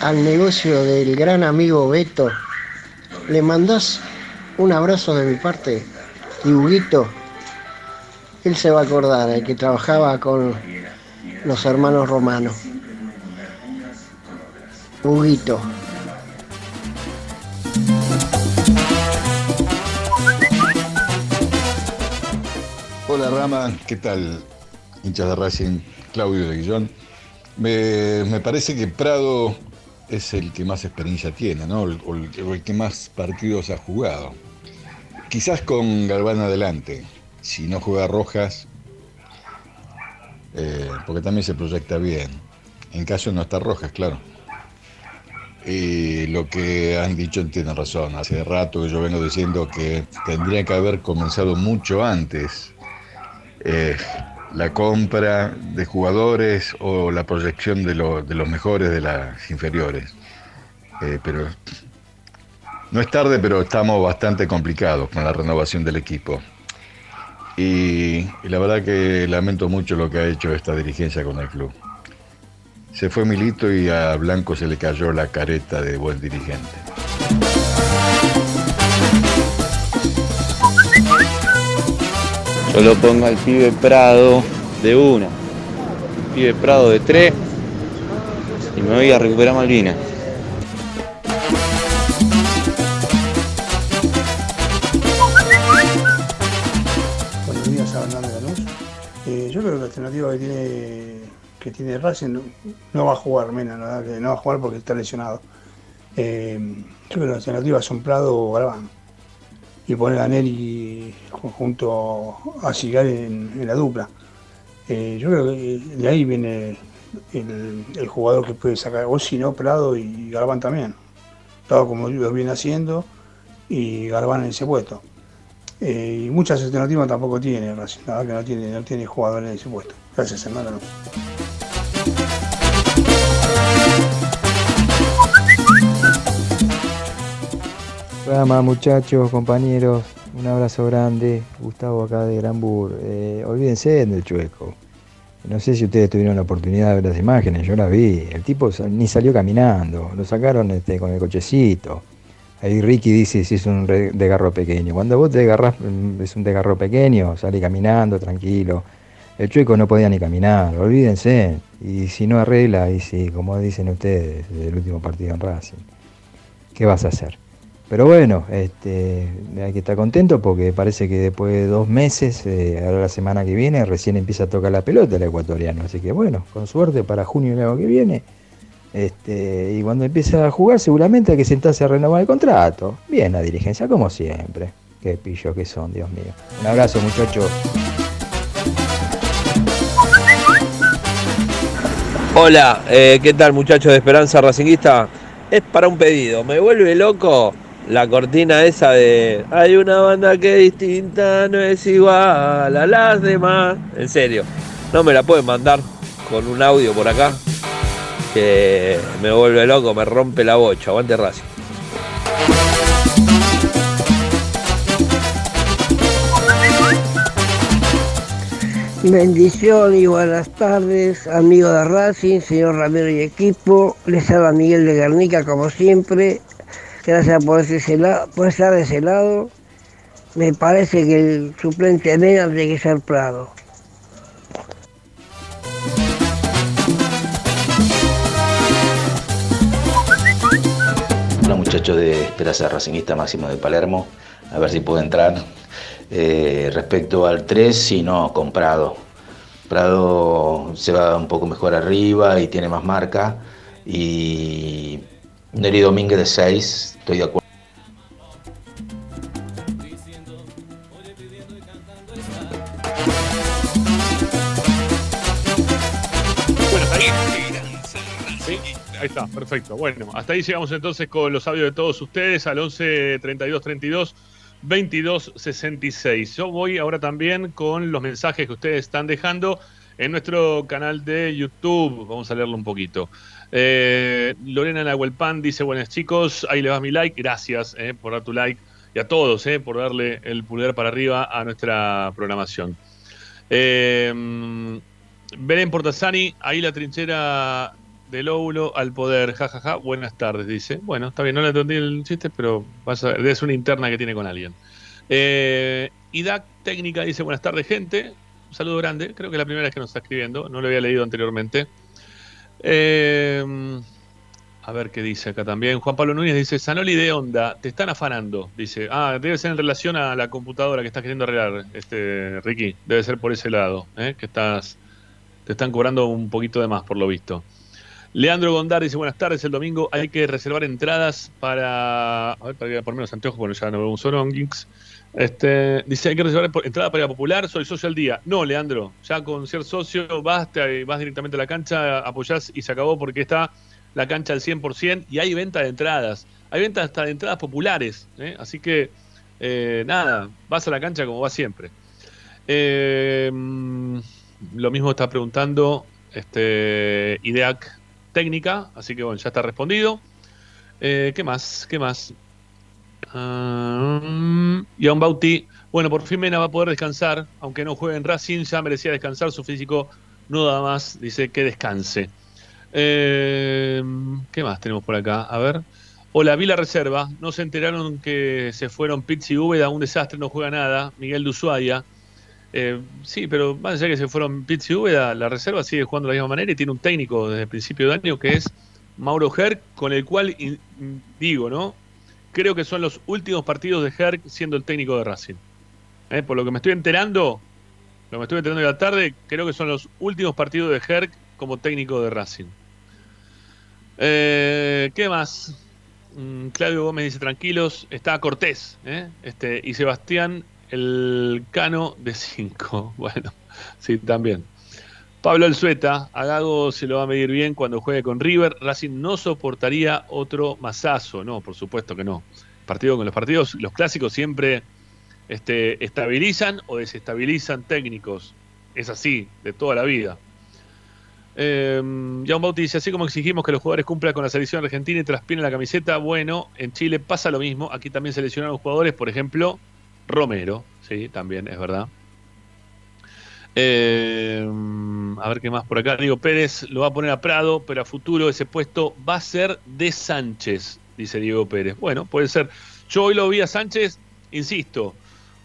al negocio del gran amigo Beto, ¿le mandás un abrazo de mi parte? Y Huguito, él se va a acordar, el que trabajaba con los hermanos romanos. Huguito. Hola Rama, ¿qué tal? Hinchas de Racing, Claudio de Guillón. Me, parece que Prado es el que más experiencia tiene, ¿no? O el, que más partidos ha jugado. Quizás con Galván adelante. Si no juega Rojas, eh, porque también se proyecta bien. En caso no está Rojas, claro. Y lo que han dicho tiene razón. Hace rato que yo vengo diciendo que tendría que haber comenzado mucho antes eh, la compra de jugadores o la proyección de, los mejores de las inferiores. Eh, pero no es tarde, pero estamos bastante complicados con la renovación del equipo. Y, y, la verdad que lamento mucho lo que ha hecho esta dirigencia con el club. Se fue Milito y a Blanco se le cayó la careta de buen dirigente. Yo lo pongo al pibe Prado de una, pibe Prado de tres y me voy a recuperar Malvinas. Buenos días a. Eh, yo creo que la alternativa que tiene, que tiene Racing no, va a jugar, Mena, ¿no? no va a jugar porque está lesionado. Eh, yo creo que las alternativas son Prado o Galván y poner a Neri junto a Sigal en, la dupla. Eh, yo creo que de ahí viene el, jugador que puede sacar, o si no, Prado y Galván también. Prado como lo viene haciendo y Galván en ese puesto. Eh, y muchas alternativas tampoco tiene Racing, que no tiene, no tiene jugadores en ese puesto. Gracias, hermano. Rama, muchachos, compañeros, un abrazo grande. Gustavo acá de Granbur. Eh, olvídense del chueco. No sé si ustedes tuvieron la oportunidad de ver las imágenes, yo las vi. El tipo ni salió caminando, lo sacaron este, con el cochecito. Ahí Ricky dice si es un desgarro pequeño. Cuando vos te desgarrás, mm, es un desgarro pequeño, sale caminando, tranquilo. El chueco no podía ni caminar, olvídense. Y si no arregla, y si, como dicen ustedes, el último partido en Racing, ¿qué vas a hacer? Pero bueno, este, hay que estar contento porque parece que después de dos meses, eh, ahora la semana que viene, recién empieza a tocar la pelota el ecuatoriano. Así que bueno, con suerte para junio y año que viene. Este, y cuando empiece a jugar, seguramente hay que sentarse a renovar el contrato. Bien, la dirigencia, como siempre. Qué pillo que son, Dios mío. Un abrazo, muchachos. Hola, eh, ¿qué tal, muchachos de Esperanza Racinguista? Es para un pedido. Me vuelve loco la cortina esa de hay una banda que distinta, no es igual a las demás. En serio, no me la pueden mandar con un audio por acá que me vuelve loco, me rompe la bocha. Aguante Racing. Bendición y buenas tardes, amigo de Racing, señor Ramiro y equipo. Les habla Miguel de Guernica como siempre. Gracias lado, por estar de ese lado. Me parece que el suplente Mena tiene que ser Prado. Hola muchachos de Esperanza Racingista Máximo de Palermo, a ver si puedo entrar. Eh, respecto al 3, si no, comprado. Prado se va un poco mejor arriba y tiene más marca. Y Neri Domínguez de 6, estoy de acuerdo. Bueno, ahí. ahí está, perfecto. Bueno, hasta ahí llegamos entonces con los audios de todos ustedes al 11 32 32 22 66. Yo voy ahora también con los mensajes que ustedes están dejando en nuestro canal de YouTube. Vamos a leerlo un poquito. Eh, Lorena Nahuelpan dice, buenas chicos, ahí le vas mi like, gracias eh, por dar tu like y a todos eh, por darle el pulgar para arriba a nuestra programación. Eh, Belén Portasani, ahí la trinchera del óvulo al poder, jajaja, buenas tardes, dice. Bueno, está bien, no le entendí el chiste, pero vas a es una interna que tiene con alguien. Eh, IDAC Técnica dice, buenas tardes, gente. Un saludo grande, creo que es la primera vez que nos está escribiendo, no lo había leído anteriormente. Eh, a ver qué dice acá también. Juan Pablo Núñez dice, Sanoli de onda, te están afanando. Dice, ah, debe ser en relación a la computadora que estás queriendo arreglar, este, Ricky. Debe ser por ese lado, ¿eh? que estás, te están cobrando un poquito de más, por lo visto. Leandro Gondar dice, buenas tardes, el domingo hay que reservar entradas para... A ver, para ponerme los anteojos, bueno, ya no veo un solo. Este, dice, hay que reservar entrada para ir Popular, soy socio al día. No, Leandro, ya con ser socio vas, vas directamente a la cancha, apoyás y se acabó porque está la cancha al 100% y hay venta de entradas. Hay venta hasta de entradas populares, ¿eh? así que eh, nada, vas a la cancha como vas siempre. Eh, lo mismo está preguntando este, IDEAC técnica, así que bueno, ya está respondido. ¿Qué más? ¿Qué más? Uh, un Bauti, bueno, por fin Mena va a poder descansar, aunque no juegue en Racing, ya merecía descansar, su físico no da más, dice que descanse. Eh, ¿Qué más tenemos por acá? A ver. Hola, Vila Reserva. No se enteraron que se fueron Pizzi y Úbeda, un desastre, no juega nada. Miguel de Ushuaia. Eh, sí, pero más allá que se fueron Pizzi y Úbeda, la reserva sigue jugando de la misma manera y tiene un técnico desde el principio de año que es Mauro Herc, con el cual digo, ¿no? Creo que son los últimos partidos de Herc siendo el técnico de Racing. Eh, por lo que me estoy enterando, lo que me estoy enterando de la tarde, creo que son los últimos partidos de Herc como técnico de Racing. Eh, ¿Qué más? Mm, Claudio Gómez dice tranquilos, está Cortés este, y Sebastián el Cano de 5. <laughs> Bueno, sí, también. Pablo Alzueta, a Gago se lo va a medir bien cuando juegue con River. Racing no soportaría otro masazo. No, por supuesto que no. Partido con los partidos, los clásicos siempre este, estabilizan o desestabilizan técnicos. Es así, de toda la vida. Eh, John Bauti dice, así como exigimos que los jugadores cumplan con la selección argentina y traspinen la camiseta, bueno, en Chile pasa lo mismo. Aquí también seleccionaron jugadores, por ejemplo, Romero, sí, también es verdad. Eh, a ver qué más por acá. Diego Pérez lo va a poner a Prado, pero a futuro ese puesto va a ser de Sánchez, dice Diego Pérez. Bueno, puede ser. Yo hoy lo vi a Sánchez, insisto,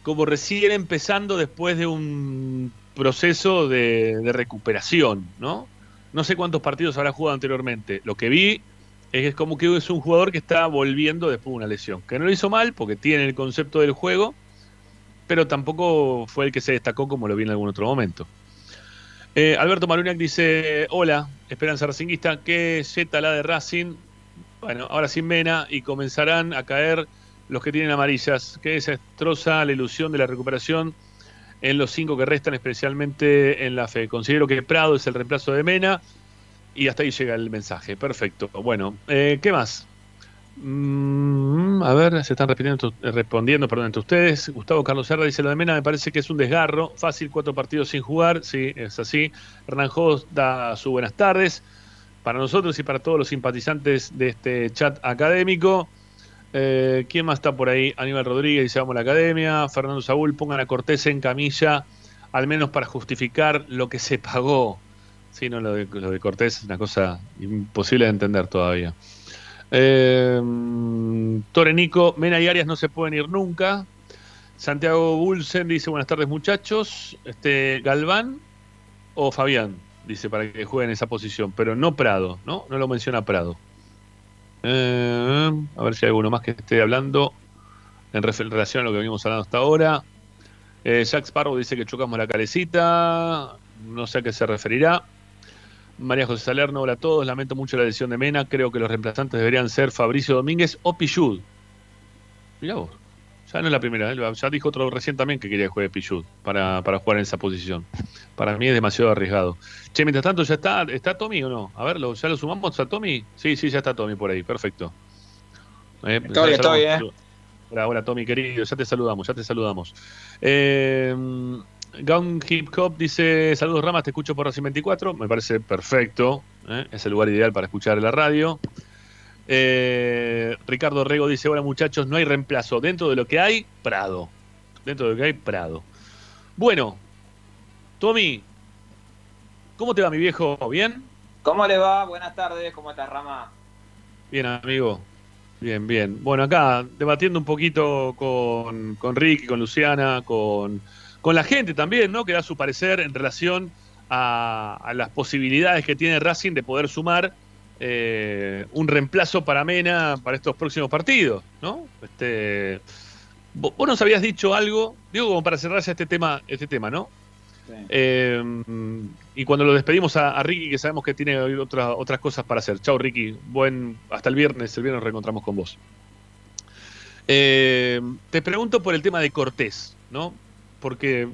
como recién empezando después de un proceso de, de recuperación, ¿no? No sé cuántos partidos habrá jugado anteriormente. Lo que vi es que es como que es un jugador que está volviendo después de una lesión. Que no lo hizo mal porque tiene el concepto del juego, pero tampoco fue el que se destacó como lo vi en algún otro momento. Eh, Alberto Maruniak dice, hola, Esperanza Racinguista, ¿qué Z la de Racing? Bueno, ahora sin Mena y comenzarán a caer los que tienen amarillas, que desastrosa la ilusión de la recuperación en los cinco que restan, especialmente en la fe. Considero que Prado es el reemplazo de Mena y hasta ahí llega el mensaje. Perfecto. Bueno, eh, ¿qué más? Mm, a ver, se están repitiendo, respondiendo perdón, entre ustedes. Gustavo Carlos Serra dice: Lo de Mena me parece que es un desgarro. Fácil, cuatro partidos sin jugar. Sí, es así. Hernán Jos da su buenas tardes para nosotros y para todos los simpatizantes de este chat académico. Eh, ¿Quién más está por ahí? Aníbal Rodríguez dice: Vamos a la academia. Fernando Saúl, pongan a Cortés en camilla, al menos para justificar lo que se pagó. Sí, no, lo de, lo de Cortés es una cosa imposible de entender todavía. Eh, Torenico, Mena y Arias no se pueden ir nunca. Santiago Bulsen dice buenas tardes muchachos. Este Galván o Fabián, dice para que jueguen esa posición, pero no Prado, ¿no? No lo menciona Prado. Eh, a ver si hay alguno más que esté hablando en relación a lo que venimos hablando hasta ahora. Eh, Jack Sparrow dice que chocamos la calecita. No sé a qué se referirá. María José Salerno, hola a todos. Lamento mucho la decisión de Mena. Creo que los reemplazantes deberían ser Fabricio Domínguez o Pichud. Mirá vos. Ya no es la primera. ¿eh? Ya dijo otro recién también que quería jugar Pichud para, para jugar en esa posición. Para mí es demasiado arriesgado. Che, mientras tanto, ¿ya está, está Tommy o no? A ver, ¿ya lo sumamos a Tommy? Sí, sí, ya está Tommy por ahí. Perfecto. Eh, estoy, estoy, eh. Hola, hola, Tommy, querido. Ya te saludamos, ya te saludamos. Eh. Gun Hip Hop dice: Saludos Ramas, te escucho por Racing 24. Me parece perfecto. ¿eh? Es el lugar ideal para escuchar la radio. Eh, Ricardo Rego dice: Hola muchachos, no hay reemplazo. Dentro de lo que hay, Prado. Dentro de lo que hay, Prado. Bueno, Tommy, ¿cómo te va mi viejo? ¿Bien? ¿Cómo le va? Buenas tardes, ¿cómo estás, Rama? Bien, amigo. Bien, bien. Bueno, acá debatiendo un poquito con, con Ricky, con Luciana, con, con la gente también, ¿no? Que da su parecer en relación a, las posibilidades que tiene Racing de poder sumar eh, un reemplazo para Mena para estos próximos partidos, ¿no? Este, vos, nos habías dicho algo, digo como para cerrarse este tema, este tema, ¿no? Eh, y cuando lo despedimos a, Ricky, que sabemos que tiene otras otras cosas para hacer. Chao, Ricky. Buen, hasta el viernes. El viernes nos reencontramos con vos. Eh, te pregunto por el tema de Cortés, ¿no? Porque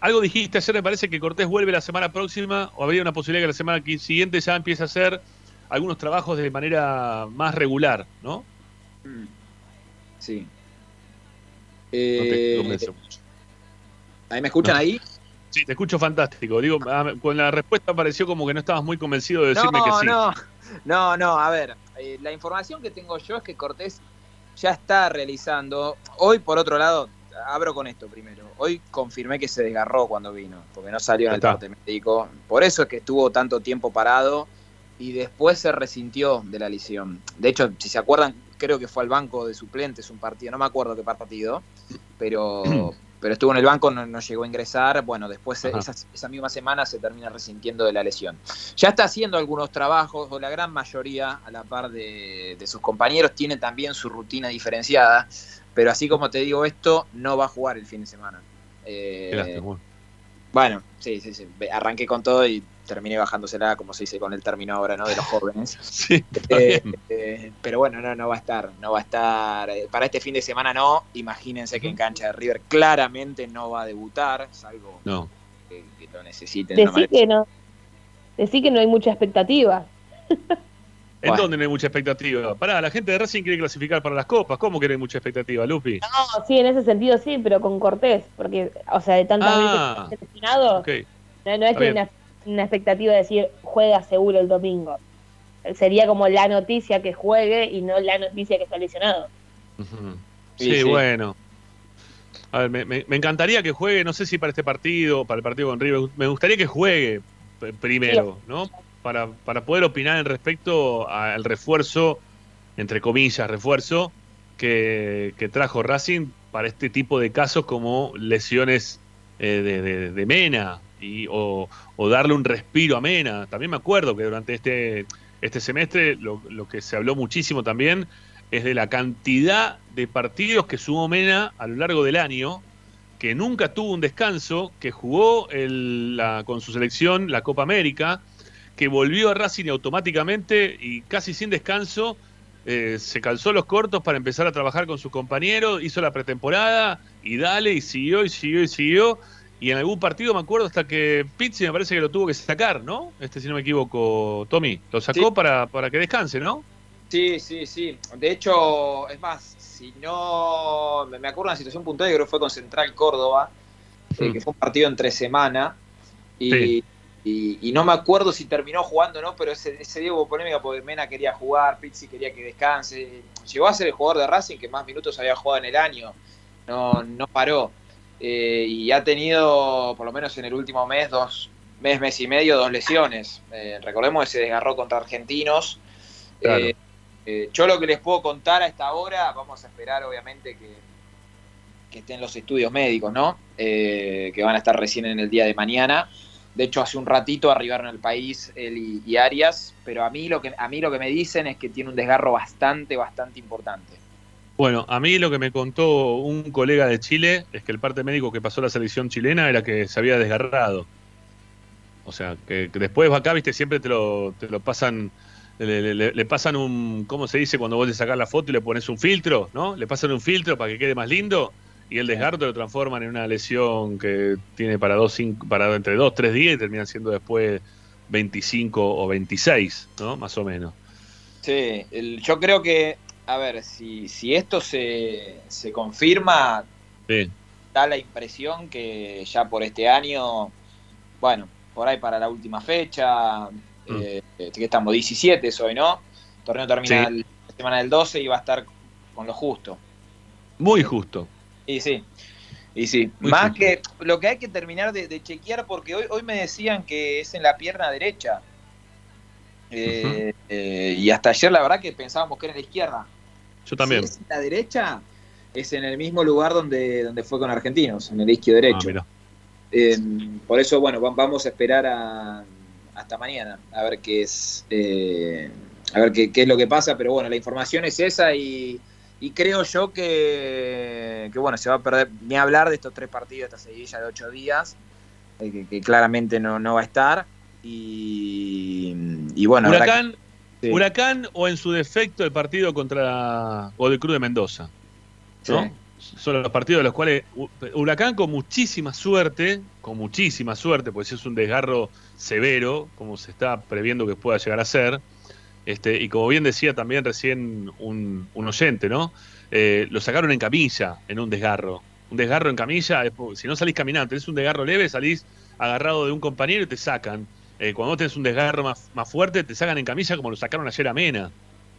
algo dijiste ayer, me parece que Cortés vuelve la semana próxima, o habría una posibilidad que la semana siguiente ya empiece a hacer algunos trabajos de manera más regular, ¿no? Mm. Sí. Eh, ¿Ahí me escuchan ahí? Sí, te escucho fantástico. Digo, ah, con la respuesta pareció como que no estabas muy convencido de decirme que sí. No, no, no, a ver, eh, la información que tengo yo es que Cortés ya está realizando, hoy por otro lado, abro con esto primero, hoy confirmé que se desgarró cuando vino, porque no salió en el parte médico, por eso es que estuvo tanto tiempo parado y después se resintió de la lesión. De hecho, si se acuerdan, creo que fue al banco de suplentes un partido, no me acuerdo qué partido, pero <clears throat> pero estuvo en el banco, no, llegó a ingresar. Bueno, después esa, misma semana se termina resintiendo de la lesión. Ya está haciendo algunos trabajos, o la gran mayoría, a la par de, sus compañeros, tiene también su rutina diferenciada. Pero así como te digo esto, no va a jugar el fin de semana. Eh, bueno, sí, sí, sí. Arranqué con todo y terminé bajándosela, como se dice con el término ahora, ¿no? De los jóvenes. <laughs> sí, eh, eh, pero bueno, no, no va a estar, no va a estar. Eh, para este fin de semana no. Imagínense que en cancha de River claramente no va a debutar, salvo no. que, lo necesiten. Decí que no. Decí que no hay mucha expectativa. <laughs> ¿En dónde no hay mucha expectativa? Pará, la gente de Racing quiere clasificar para las copas. ¿Cómo que no hay mucha expectativa, Lupi? No, sí, en ese sentido sí, pero con Cortés. Porque, o sea, de tantas ah, veces seleccionado, no, es que una expectativa de decir juega seguro el domingo. Sería como la noticia que juegue y no la noticia que está lesionado. sí, bueno. A ver, me, encantaría que juegue, no sé si para este partido, para el partido con River, me gustaría que juegue primero, ¿no? Para, para poder opinar en respecto al refuerzo, entre comillas, refuerzo, que, que trajo Racing para este tipo de casos como lesiones eh, de, de, Mena y, o, darle un respiro a Mena. También me acuerdo que durante este, este semestre lo, que se habló muchísimo también es de la cantidad de partidos que sumó Mena a lo largo del año, que nunca tuvo un descanso, que jugó la, con su selección la Copa América, que volvió a Racing automáticamente y casi sin descanso. Eh, se calzó los cortos para empezar a trabajar con sus compañeros, hizo la pretemporada y dale, y siguió, y siguió, y siguió. Y en algún partido me acuerdo hasta que Pizzi me parece que lo tuvo que sacar, ¿no? Este, si no me equivoco, Tommy. Lo sacó para, para que descanse, ¿no? Sí, sí, sí. De hecho, es más, si no. Me acuerdo de una situación puntual, que creo que fue con Central Córdoba, eh, que fue un partido entre semana. Y, y, no me acuerdo si terminó jugando o no, pero ese, ese día hubo polémica porque Mena quería jugar, Pizzi quería que descanse. Llegó a ser el jugador de Racing que más minutos había jugado en el año. No, no paró. Eh, y ha tenido, por lo menos en el último mes, dos mes, mes y medio, dos lesiones. Eh, recordemos que se desgarró contra argentinos. Eh, yo lo que les puedo contar a esta hora, vamos a esperar obviamente que, que estén los estudios médicos, ¿no? que van a estar recién en el día de mañana. De hecho, hace un ratito arribaron al país él y, Arias, pero a mí, lo que, a mí lo que me dicen es que tiene un desgarro bastante, bastante importante. Bueno, a mí lo que me contó un colega de Chile es que el parte médico que pasó la selección chilena era que se había desgarrado. O sea, que, después acá, viste, siempre te lo, te lo pasan, le, pasan un, ¿cómo se dice? Cuando vos le sacás la foto y le pones un filtro, ¿no? Le pasan un filtro para que quede más lindo y el desgarro lo transforman en una lesión que tiene para, dos, para entre 2, 3 días y termina siendo después 25 o 26, ¿no? Más o menos. Sí, yo creo que a ver, si, si esto se, se confirma, da la impresión que ya por este año, bueno, por ahí para la última fecha, mm. eh, que estamos 17 hoy, ¿no? El torneo termina la semana del 12 y va a estar con lo justo. Muy justo. Y sí, y sí. Más que lo que hay que terminar de, chequear, porque hoy, hoy me decían que es en la pierna derecha. y hasta ayer la verdad que pensábamos que era en la izquierda. Yo también. Si es la derecha, es en el mismo lugar donde, donde fue con Argentinos, en el izquierdo derecho. Ah, por eso, bueno, vamos a esperar hasta mañana a ver qué es a ver qué, es lo que pasa, pero bueno, la información es esa y, creo yo que, bueno, se va a perder ni hablar de estos tres partidos, esta seguidilla de ocho días, eh, que, claramente no, no va a estar. Y, bueno, Huracán, Huracán o en su defecto el partido contra Cruz de Mendoza. ¿no? Son los partidos de los cuales Huracán con muchísima suerte, con muchísima suerte, pues es un desgarro severo, como se está previendo que pueda llegar a ser este, y como bien decía también recién un, oyente, ¿no? Eh, lo sacaron en camilla, en un desgarro. Un desgarro en camilla, si no salís caminando, tenés un desgarro leve, salís agarrado de un compañero y te sacan. Eh, cuando vos tenés un desgarro más, fuerte, te sacan en camilla como lo sacaron ayer a Mena.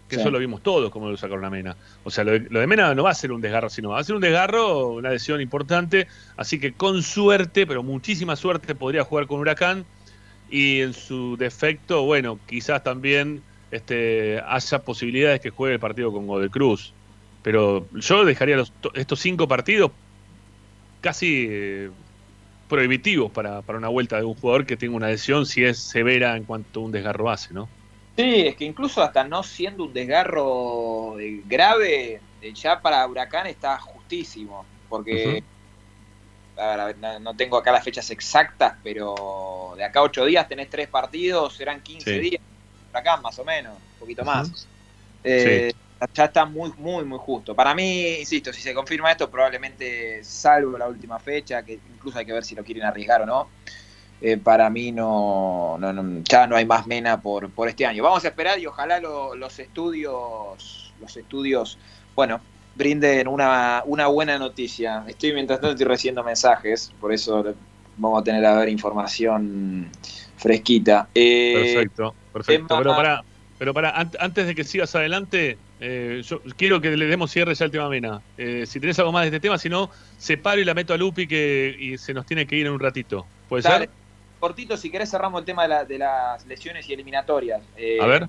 Que eso lo vimos todos, como lo sacaron a Mena. O sea, lo de, Mena no va a ser un desgarro, sino va a ser un desgarro, una lesión importante. Así que con suerte, pero muchísima suerte, podría jugar con Huracán. Y en su defecto, bueno, quizás también este, haya posibilidades que juegue el partido con Godoy Cruz. Pero yo dejaría estos cinco partidos casi eh, prohibitivos para, una vuelta de un jugador que tenga una lesión si es severa en cuanto a un desgarro base, ¿no? Sí, es que incluso hasta no siendo un desgarro eh, grave, eh, ya para Huracán está justísimo, porque no, tengo acá las fechas exactas, pero de acá ocho días tenés tres partidos, serán 15 días acá más o menos, un poquito más. Eh, ya está muy, muy, muy justo. Para mí, insisto, si se confirma esto, probablemente salvo la última fecha, que incluso hay que ver si lo quieren arriesgar o no. Eh, para mí no, ya no hay más mena por, por este año. Vamos a esperar y ojalá los estudios, los estudios, bueno, brinden una, una buena noticia. Estoy mientras tanto estoy recibiendo mensajes, por eso vamos a tener a ver información fresquita. Eh, perfecto, perfecto. Pero para, pero para antes de que sigas adelante, eh, yo quiero que le demos cierre ya al tema Mena. Eh, si tenés algo más de este tema, si no, separo y la meto a Lupi que y se nos tiene que ir en un ratito. ¿Puede ser? Cortito, si querés cerramos el tema de, las lesiones y eliminatorias. a ver.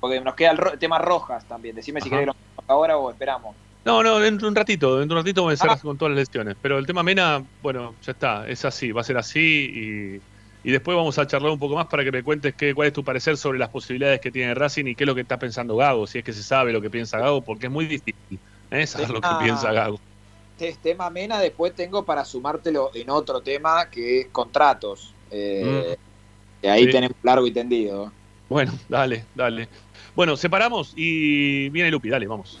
Porque nos queda el tema rojas también. Decime si querés que lo ahora o esperamos. No, no, dentro de un ratito, dentro de un ratito voy a cerrar con todas las lesiones. Pero el tema Mena, bueno, ya está, es así, va a ser así y y después vamos a charlar un poco más para que me cuentes qué, cuál es tu parecer sobre las posibilidades que tiene Racing y qué es lo que está pensando Gago, si es que se sabe lo que piensa Gago, porque es muy difícil ¿eh? saber lo que piensa Gago. Este tema Mena después tengo para sumártelo en otro tema que es contratos. Eh, mm. ahí tenemos largo y tendido. Bueno, dale, dale. Bueno, separamos y viene Lupi, dale, vamos.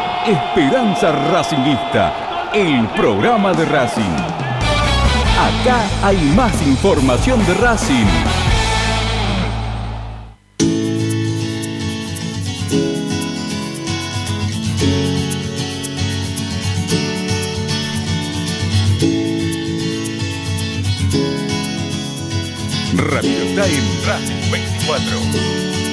Esperanza Racingista, el programa de Racing. Acá hay más información de Racing. Radio Time Racing 24.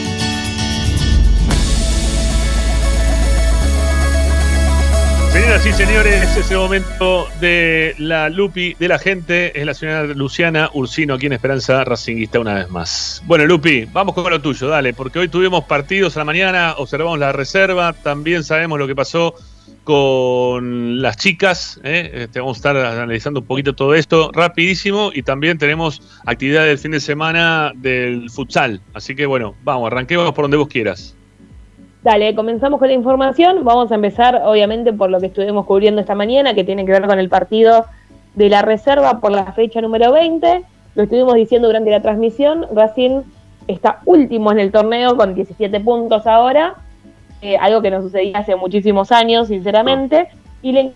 Señoras y señores, es el momento de la Lupi de la gente. Es la señora Luciana Ursino aquí en Esperanza Racinguista una vez más. Bueno, Lupi, vamos con lo tuyo, dale, porque hoy tuvimos partidos a la mañana, observamos la reserva, también sabemos lo que pasó con las chicas. ¿eh? Este, vamos a estar analizando un poquito todo esto rapidísimo y también tenemos actividad del fin de semana del futsal. Así que bueno, vamos, arranquemos por donde vos quieras. Dale, comenzamos con la información. Vamos a empezar, obviamente, por lo que estuvimos cubriendo esta mañana, que tiene que ver con el partido de la reserva por la fecha número 20. Lo estuvimos diciendo durante la transmisión. Racing está último en el torneo con 17 puntos ahora, eh, algo que no sucedía hace muchísimos años, sinceramente. Y le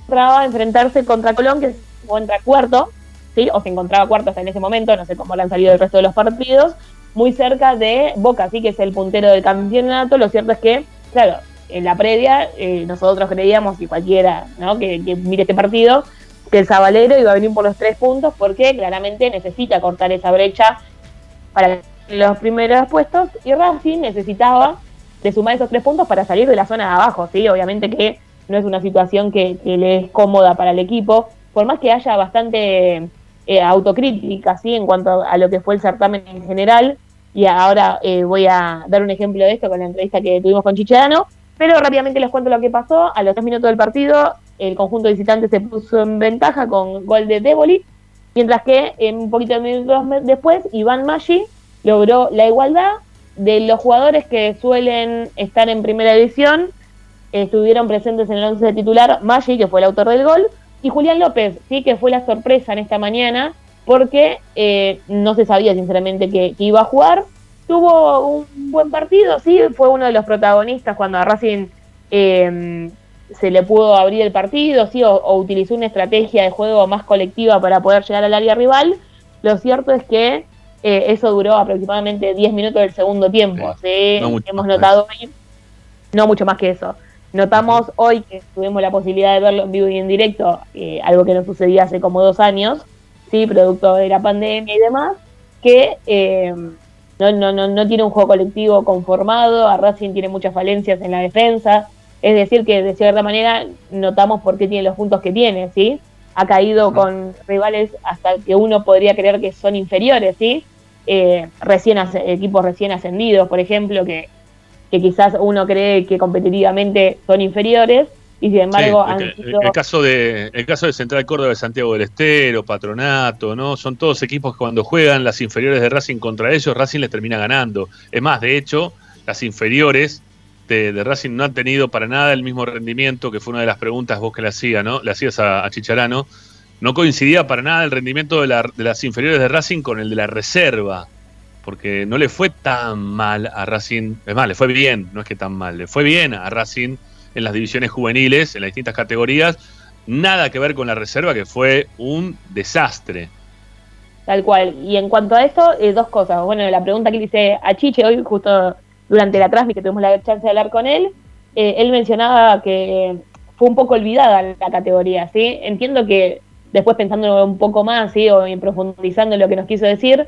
entraba a enfrentarse contra Colón, que se encuentra cuarto, ¿sí? O se encontraba cuarto hasta en ese momento, no sé cómo le han salido el resto de los partidos, muy cerca de Boca, sí que es el puntero del campeonato. Lo cierto es que, claro, en la previa eh, nosotros creíamos, y cualquiera ¿no? que, mire este partido, que el Sabalero iba a venir por los tres puntos porque claramente necesita cortar esa brecha para los primeros puestos y Racing necesitaba de sumar esos tres puntos para salir de la zona de abajo, ¿sí? Obviamente que no es una situación que, le es cómoda para el equipo, por más que haya bastante eh, autocrítica, ¿sí? En cuanto a lo que fue el certamen en general, y ahora eh, voy a dar un ejemplo de esto con la entrevista que tuvimos con Chichedano, pero rápidamente les cuento lo que pasó. A los tres minutos del partido, el conjunto visitante se puso en ventaja con gol de Déboli, mientras que en un poquito de minutos después, Iván Maggi logró la igualdad de los jugadores que suelen estar en primera división. Estuvieron presentes en el once de titular Maggi, que fue el autor del gol, y Julián López, sí, que fue la sorpresa en esta mañana, porque eh, no se sabía sinceramente que, iba a jugar. Tuvo un buen partido, sí, fue uno de los protagonistas cuando a Racing eh, se le pudo abrir el partido, sí, o, utilizó una estrategia de juego más colectiva para poder llegar al área rival. Lo cierto es que eh, eso duró aproximadamente 10 minutos del segundo tiempo. Sí, hemos notado hoy, no mucho más que eso. Notamos hoy que tuvimos la posibilidad de verlo en vivo y en directo, algo que no sucedía hace como dos años, sí, producto de la pandemia y demás, que eh, no, no, no, no tiene un juego colectivo conformado, a Racing tiene muchas falencias en la defensa, es decir, que de cierta manera notamos por qué tiene los puntos que tiene, ¿sí? Ha caído con rivales hasta que uno podría creer que son inferiores, ¿sí? Eh, recién equipos recién ascendidos, por ejemplo, que, que quizás uno cree que competitivamente son inferiores, y sin embargo el, caso de el caso de Central Córdoba de Santiago del Estero, Patronato, ¿no? Son todos equipos que cuando juegan las inferiores de Racing contra ellos, Racing les termina ganando. Es más, de hecho, las inferiores de, Racing no han tenido para nada el mismo rendimiento, que fue una de las preguntas vos que le hacías, ¿no? Le hacías a, Chicharano. No coincidía para nada el rendimiento de, de las inferiores de Racing con el de la reserva porque no le fue tan mal a Racing, es más, le fue bien, no es que tan mal, le fue bien a Racing en las divisiones juveniles, en las distintas categorías. Nada que ver con la reserva, que fue un desastre. Tal cual. Y en cuanto a esto, eh, dos cosas. Bueno, la pregunta que le hice a Chiche hoy, justo durante la transmisión tuvimos la chance de hablar con él, eh, él mencionaba que fue un poco olvidada la categoría, ¿sí? Entiendo que después pensando un poco más, ¿sí? O profundizando en lo que nos quiso decir,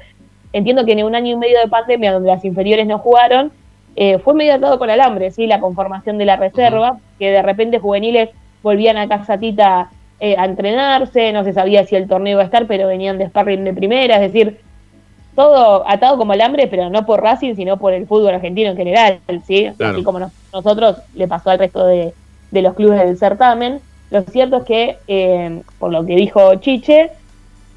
entiendo que en un año y medio de pandemia donde las inferiores no jugaron, eh, fue medio atado con alambre, ¿sí? la conformación de la reserva, que de repente juveniles volvían a Casatita eh, a entrenarse, no se sabía si el torneo iba a estar, pero venían de sparring de primera, es decir, todo atado como alambre, pero no por Racing, sino por el fútbol argentino en general, ¿sí? Así como nosotros le pasó al resto de, los clubes del certamen. Lo cierto es que, eh, por lo que dijo Chiche,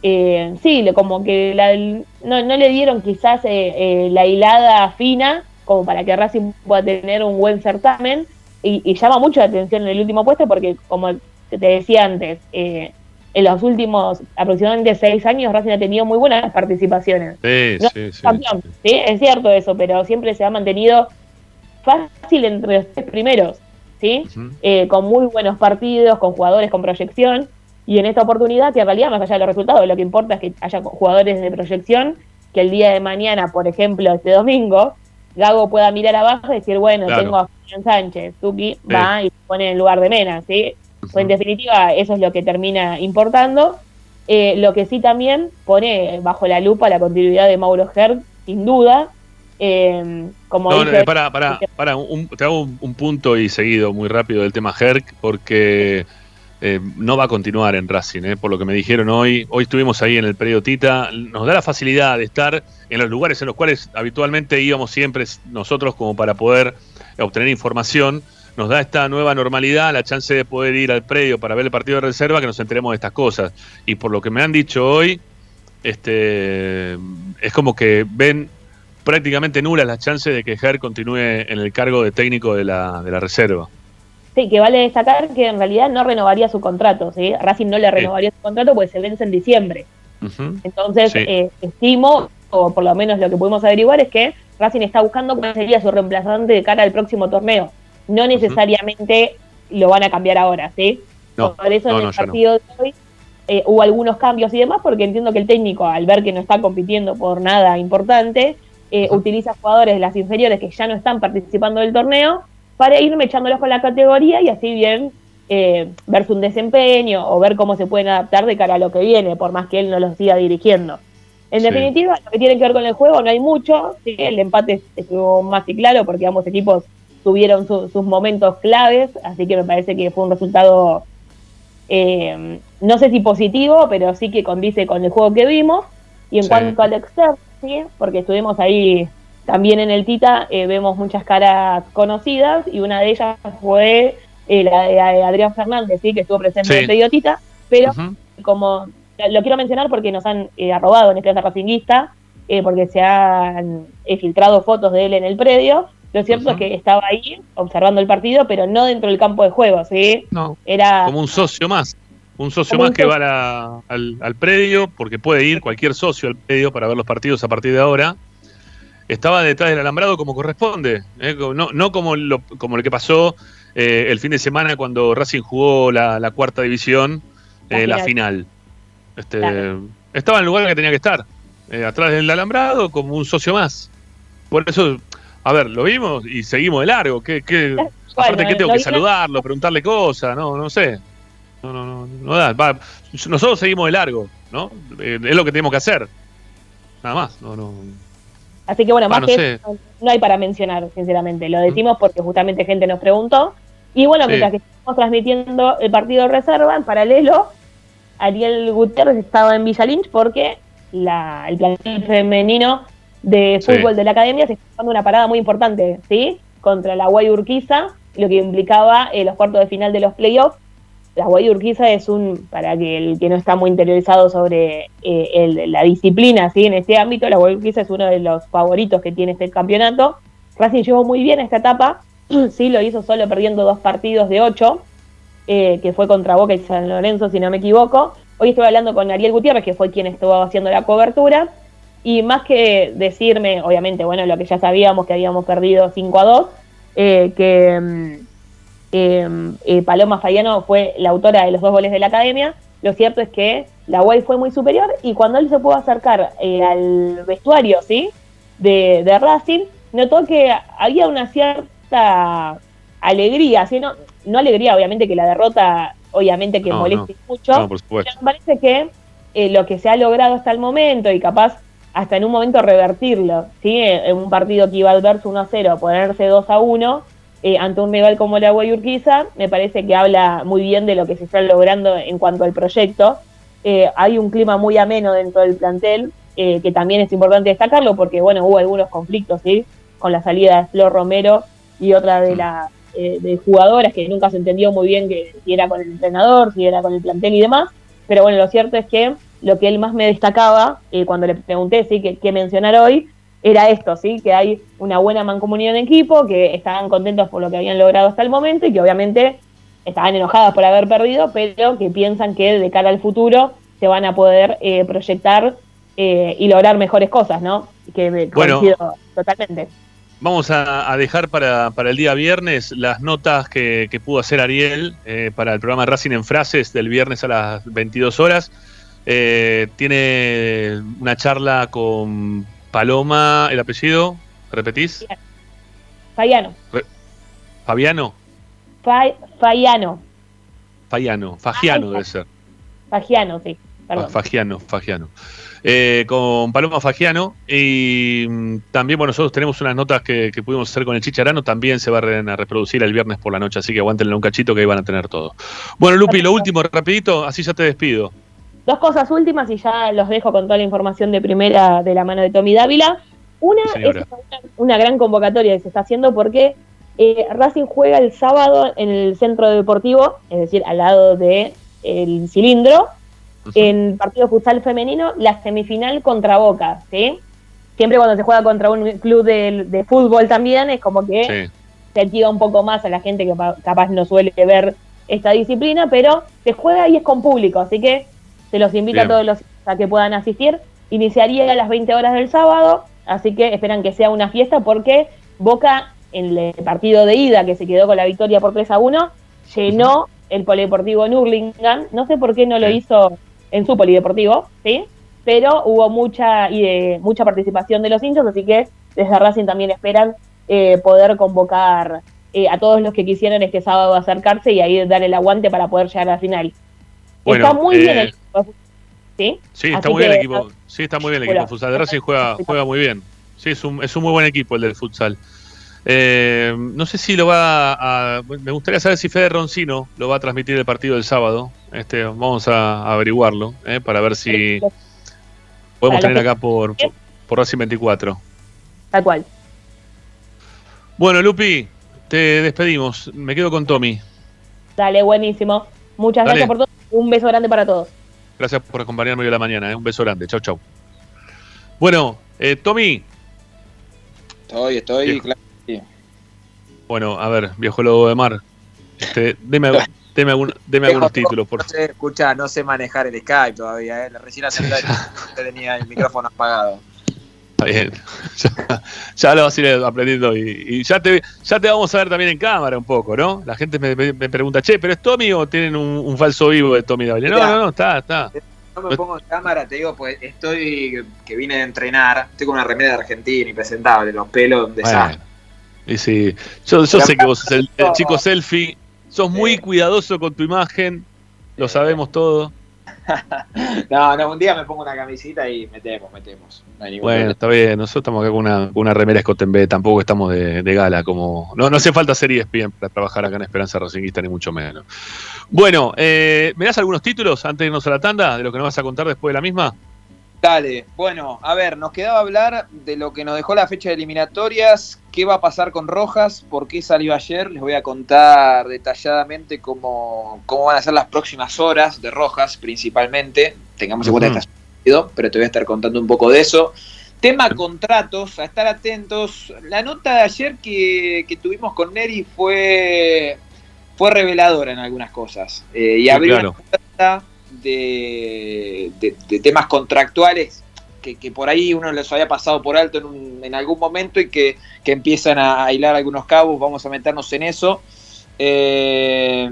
sí, como que no, no, le dieron quizás la hilada fina como para que Racing pueda tener un buen certamen y, llama mucho la atención en el último puesto porque como te decía antes, eh, en los últimos aproximadamente seis años Racing ha tenido muy buenas participaciones. Sí, sí, sí, Es cierto eso, pero siempre se ha mantenido fácil entre los tres primeros, ¿sí? Eh, con muy buenos partidos, con jugadores con proyección. Y en esta oportunidad, que en realidad, más allá de los resultados, lo que importa es que haya jugadores de proyección, que el día de mañana, por ejemplo, este domingo, Gago pueda mirar abajo y decir, bueno, tengo a Julián Sánchez, Tuki va y pone en lugar de Mena, ¿sí? Pues en definitiva, eso es lo que termina importando. Eh, lo que sí también pone bajo la lupa la continuidad de Mauro Herr, sin duda. Eh, como no, para, para, para te hago un, punto y seguido muy rápido del tema Herc, porque eh, no va a continuar en Racing, eh, por lo que me dijeron hoy. Hoy estuvimos ahí en el periodo Tita. Nos da la facilidad de estar en los lugares en los cuales habitualmente íbamos siempre nosotros como para poder obtener información. Nos da esta nueva normalidad, la chance de poder ir al predio para ver el partido de reserva, que nos enteremos de estas cosas. Y por lo que me han dicho hoy, este, es como que ven prácticamente nulas las chances de que Ger continúe en el cargo de técnico de la, de la reserva. Sí, que vale destacar que en realidad no renovaría su contrato, ¿sí? Racing no le renovaría su contrato porque se vence en diciembre. Entonces, eh, estimo, o por lo menos lo que pudimos averiguar, es que Racing está buscando cuál sería su reemplazante de cara al próximo torneo. No necesariamente lo van a cambiar ahora, ¿sí? por eso en el partido de hoy, eh, hubo algunos cambios y demás, porque entiendo que el técnico, al ver que no está compitiendo por nada importante, eh, utiliza jugadores de las inferiores que ya no están participando del torneo para irme echándolos con la categoría y así bien eh, ver su desempeño o ver cómo se pueden adaptar de cara a lo que viene, por más que él no los siga dirigiendo. En definitiva, lo que tiene que ver con el juego no hay mucho, el empate estuvo más y claro porque ambos equipos tuvieron sus momentos claves, así que me parece que fue un resultado eh, no sé si positivo, pero sí que condice con el juego que vimos. Y en cuanto al externo, ¿sí? porque estuvimos ahí también en el Tita, eh, vemos muchas caras conocidas y una de ellas fue eh, la de Adrián Fernández, ¿sí? que estuvo presente en el pedido Tita, pero como lo quiero mencionar porque nos han arrobado en Esperanza Racinguista, porque se han filtrado fotos de él en el predio, lo cierto es que estaba ahí observando el partido, pero no dentro del campo de juego, ¿sí? No. Era como un socio más. Un socio más que va al, predio, porque puede ir cualquier socio al predio para ver los partidos a partir de ahora. Estaba detrás del alambrado como corresponde, ¿eh? no, como, lo, como lo que pasó eh, el fin de semana cuando Racing jugó la, cuarta división, la, eh, final. Este, Estaba en el lugar que tenía que estar, atrás del alambrado como un socio más. Por eso a ver, lo vimos y seguimos de largo. ¿Qué, qué, aparte, ¿qué tengo que saludarlo, preguntarle cosas? No, no sé. No, no, no, no da. nosotros seguimos de largo, ¿no? Es lo que tenemos que hacer. Nada más. No, no. Así que bueno, más que no hay para mencionar, sinceramente. Lo decimos porque justamente gente nos preguntó. Y bueno, mientras que estamos transmitiendo el partido de reserva, en paralelo, Ariel Gutiérrez estaba en Villa Lynch porque la, el plantel femenino de fútbol de la academia se está jugando una parada muy importante, ¿sí? Contra la Guay Urquiza, lo que implicaba eh, los cuartos de final de los playoffs. La Guay Urquiza es un, para que el que no está muy interiorizado sobre eh, la disciplina, ¿sí? En este ámbito, la Guay Urquiza es uno de los favoritos que tiene este campeonato. Racing llevó muy bien esta etapa, <clears throat> sí, lo hizo solo perdiendo dos partidos de ocho, eh, que fue contra Boca y San Lorenzo, si no me equivoco. Hoy estoy hablando con Ariel Gutiérrez, que fue quien estuvo haciendo la cobertura, y más que decirme, obviamente, bueno, lo que ya sabíamos, que habíamos perdido 5 a 2, eh, que mm, Paloma Fayano fue la autora de los dos goles de la academia, lo cierto es que la UAI fue muy superior y cuando él se pudo acercar eh, al vestuario, ¿sí? De, de, Racing, notó que había una cierta alegría, ¿sí? No, no alegría, obviamente, que la derrota, obviamente, que moleste mucho, pero me parece que lo que se ha logrado hasta el momento y capaz hasta en un momento revertirlo, ¿sí? En un partido que iba al verso 1 a 0, ponerse 2 a 1 eh, ante un rival como la Urquiza, me parece que habla muy bien de lo que se está logrando en cuanto al proyecto. Eh, hay un clima muy ameno dentro del plantel, eh, que también es importante destacarlo, porque bueno, hubo algunos conflictos, ¿sí? Con la salida de Flor Romero y otra de las de jugadoras que nunca se entendió muy bien que si era con el entrenador, si era con el plantel y demás. Pero bueno, lo cierto es que lo que él más me destacaba eh, cuando le pregunté ¿sí? ¿Qué, mencionar hoy, era esto, ¿sí? que hay una buena mancomunión en equipo, que estaban contentos por lo que habían logrado hasta el momento y que obviamente estaban enojadas por haber perdido, pero que piensan que de cara al futuro se van a poder eh, proyectar eh, y lograr mejores cosas, ¿no? Que bueno, totalmente. Vamos a, dejar para, el día viernes las notas que, pudo hacer Ariel para el programa Racing en Frases del viernes a las 22 horas. Eh, tiene una charla con Paloma, el apellido, ¿repetís? Fabiano. ¿Fabiano? Fabiano. Fagiano, Fagiano debe ser. Fagiano, sí. Fagiano, Fagiano. Eh, con Paloma Fagiano y mm, también, bueno, nosotros tenemos unas notas que, pudimos hacer con el Chicharano, también se van a reproducir el viernes por la noche, así que aguántenle un cachito que ahí van a tener todo. Bueno, Lupi, lo último, rapidito, así ya te despido. Dos cosas últimas y ya los dejo con toda la información de primera de la mano de Tommy Dávila. Una es una gran convocatoria que se está haciendo porque eh, Racing juega el sábado en el centro deportivo, es decir, al lado del el cilindro, en partido futsal femenino, la semifinal contra Boca, ¿sí? Siempre cuando se juega contra un club de, fútbol también es como que se activa un poco más a la gente que capaz no suele ver esta disciplina, pero se juega y es con público, así que se los invita a todos los a que puedan asistir. Iniciaría a las 20 horas del sábado, así que esperan que sea una fiesta porque Boca, en el partido de ida que se quedó con la victoria por 3 a 1, llenó el polideportivo en Hurlingham. No sé por qué no lo hizo en su polideportivo, ¿sí? Pero hubo mucha, y mucha participación de los hinchas, así que desde Racing también esperan eh, poder convocar eh, a todos los que quisieran este sábado acercarse y ahí dar el aguante para poder llegar a la final. Está muy bien el equipo. ¿sí? Sí, está muy bien el equipo. Sí, está muy bien el equipo. Futsal de Racing juega, juega muy bien. Sí, es un, es un muy buen equipo el del futsal. Eh, no sé si lo va a, Me gustaría saber si Fede Roncino lo va a transmitir el partido del sábado. Este, vamos a, averiguarlo eh, para ver si podemos tener acá por, por, Racing 24. Tal cual. Bueno, Lupi, te despedimos. Me quedo con Tommy. Dale, buenísimo. Muchas gracias por todo. Un beso grande para todos. Gracias por acompañarme hoy a la mañana. Eh. Un beso grande. Chau, chau. Bueno, Tommy. Estoy, estoy, claro. Bueno, a ver, viejo lobo de mar. Este, deme, <laughs> deme, algunos títulos, por favor. escucha, no sé manejar el Skype todavía, ¿eh? Recién hace <laughs> tenía el micrófono apagado. Está bien. <laughs> Ya, lo vas a ir aprendiendo y, ya, te, ya te vamos a ver también en cámara un poco, ¿no? La gente me, pregunta, che, ¿pero es Tommy o tienen un, falso vivo de Tommy David? No, no, no, está, está. No me pongo en cámara, te digo, pues estoy que vine a entrenar, estoy con una remera de Argentina, impresentable, los pelos, un desastre. Y sí, yo, sé que vos sos el, chico <laughs> selfie, sos muy cuidadoso con tu imagen, lo sabemos todo. <laughs> no, no, un día me pongo una camisita y metemos, metemos. bueno, está bien, nosotros estamos acá con una, una remera Scott B, tampoco estamos de, gala, como no, no hace falta ser ESPN para trabajar acá en Esperanza Racingista, ni mucho menos. Bueno, eh, ¿me das algunos títulos antes de irnos a la tanda de lo que nos vas a contar después de la misma? Dale, bueno, a ver, nos quedaba hablar de lo que nos dejó la fecha de eliminatorias, qué va a pasar con Rojas, por qué salió ayer, les voy a contar detalladamente cómo, cómo van a ser las próximas horas de Rojas principalmente, tengamos en cuenta que está pero te voy a estar contando un poco de eso. Tema contratos, a estar atentos. La nota de ayer que, tuvimos con Neri fue, fue reveladora en algunas cosas. Eh, y abrió una puerta de, temas contractuales que, por ahí uno les había pasado por alto en, algún momento y que, empiezan a, hilar algunos cabos, vamos a meternos en eso. Eh,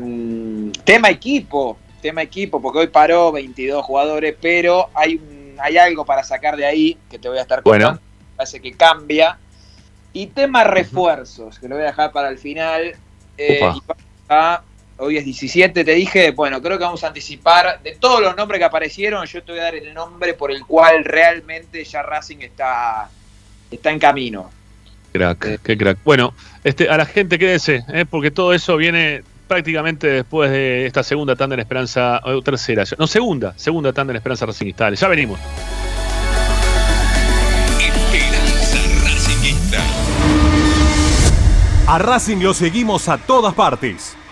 tema equipo, tema equipo, porque hoy paró 22 jugadores, pero hay, hay algo para sacar de ahí que te voy a estar contando, bueno. parece que cambia. Y tema refuerzos, que lo voy a dejar para el final. Eh, y a hoy es 17, te dije, bueno, creo que vamos a anticipar de todos los nombres que aparecieron, yo te voy a dar el nombre por el cual realmente ya Racing está, está en camino. Crack, eh. qué crack. Bueno, este, a la gente quédese, ¿eh? porque todo eso viene prácticamente después de esta segunda tanda en Esperanza, o tercera, no, segunda, segunda tanda en Esperanza Racingista. ya venimos. Esperanza Racingista. A Racing lo seguimos a todas partes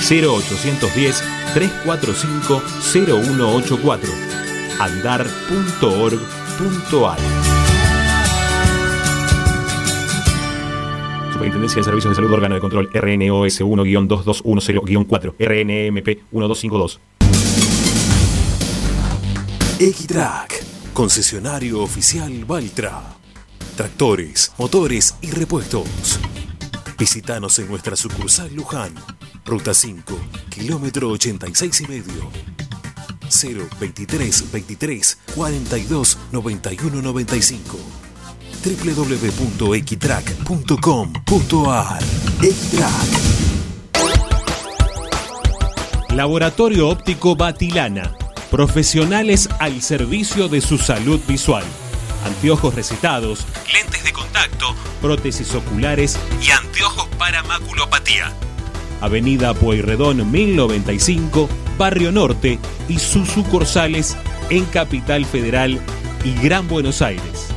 0810 345 0184 andar.org.ar Superintendencia de Servicios de Salud Órgano de Control RNOS 1-2210-4 RNMP 1252 Equitrack, concesionario oficial Valtra. Tractores, motores y repuestos. Visítanos en nuestra sucursal Luján, Ruta 5, kilómetro 86 y medio. 023 23 42 91 95 www.equitrack.com.ar Equitrack Laboratorio Óptico Batilana Profesionales al servicio de su salud visual. Anteojos recetados, lentes de contacto, prótesis oculares y anteojos para maculopatía. Avenida Pueyrredón 1095, Barrio Norte y sus sucursales en Capital Federal y Gran Buenos Aires.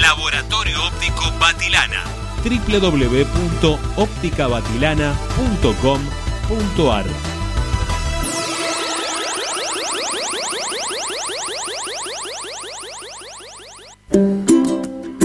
Laboratorio Óptico Batilana www.opticabatilana.com.ar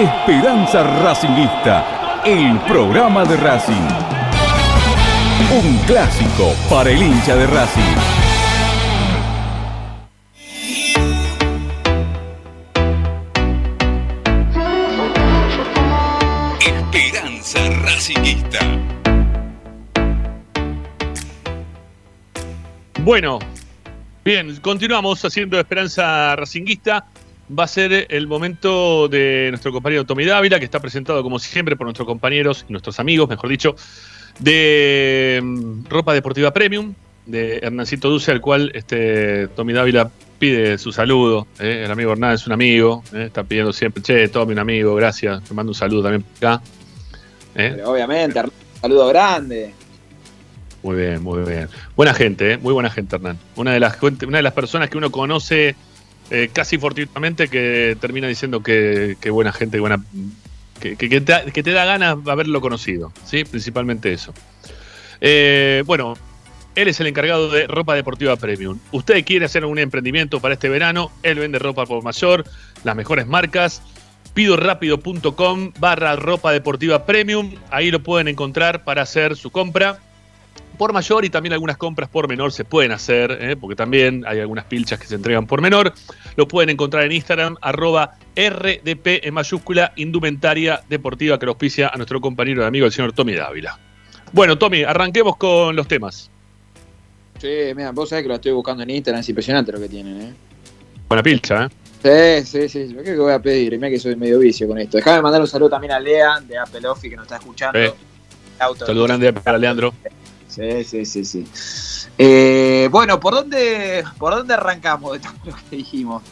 Esperanza Racingista, el programa de Racing. Un clásico para el hincha de Racing. Bueno, bien, continuamos haciendo Esperanza Racinguista. Va a ser el momento de nuestro compañero Tommy Dávila, que está presentado como siempre por nuestros compañeros y nuestros amigos, mejor dicho, de mm, ropa deportiva premium, de Hernancito Duce, al cual este, Tommy Dávila pide su saludo. ¿eh? El amigo Hernán es un amigo, ¿eh? está pidiendo siempre, che, Tommy, un amigo, gracias. Te mando un saludo también por acá. ¿eh? Pero obviamente, Hernán, un saludo grande. Muy bien, muy bien. Buena gente, ¿eh? muy buena gente, Hernán. Una de las, una de las personas que uno conoce eh, casi fortuitamente que termina diciendo que, que buena gente, buena, que, que, que te, que te da ganas haberlo conocido, ¿sí? Principalmente eso. Eh, bueno, él es el encargado de ropa deportiva premium. Usted quiere hacer un emprendimiento para este verano, él vende ropa por mayor, las mejores marcas. Pidorápido.com barra ropa deportiva premium. Ahí lo pueden encontrar para hacer su compra por mayor y también algunas compras por menor se pueden hacer, ¿eh? porque también hay algunas pilchas que se entregan por menor. Lo pueden encontrar en Instagram, arroba RDP en mayúscula, indumentaria deportiva que lo auspicia a nuestro compañero y amigo, el señor Tommy Dávila. Bueno, Tommy, arranquemos con los temas. Sí, mira, vos sabés que lo estoy buscando en Instagram, es impresionante lo que tienen, ¿eh? Buena pilcha, ¿eh? Sí, sí, sí, yo creo que voy a pedir, mira que soy medio vicio con esto. Déjame mandar un saludo también a Lea de Apple Office que nos está escuchando. Eh. Saludo grande para Leandro. Sí, sí, sí, sí. Eh, bueno, ¿por dónde, ¿por dónde arrancamos de todo lo que dijimos?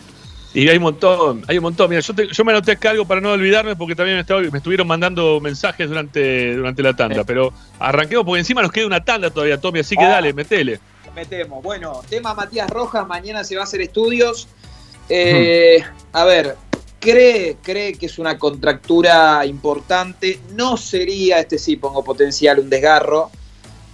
Y hay un montón, hay un montón. Mira, yo, yo me anoté acá algo para no olvidarme porque también me, me estuvieron mandando mensajes durante, durante la tanda. Pero arranquemos porque encima nos queda una tanda todavía, Tommy, así que ah. dale, metele. Metemos. Bueno, tema Matías Rojas, mañana se va a hacer estudios. Eh, a ver, cree, cree que es una contractura importante. No sería, este sí pongo potencial, un desgarro.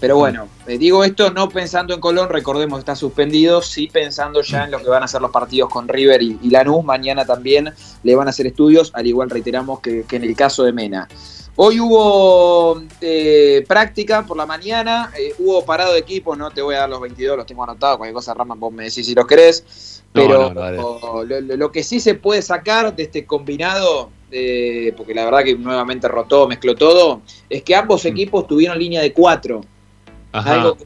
Pero bueno, eh, digo esto no pensando en Colón, recordemos que está suspendido, sí pensando ya en lo que van a ser los partidos con River y, Lanús. Mañana también le van a hacer estudios, al igual reiteramos que, en el caso de Mena. Hoy hubo eh, práctica por la mañana, eh, hubo parado de equipo, no te voy a dar los 22, los tengo anotados, cualquier cosa, Rama, vos me decís si los querés. Pero lo, que sí se puede sacar de este combinado, porque la verdad que nuevamente rotó, mezcló todo, es que ambos mm. equipos tuvieron línea de cuatro algo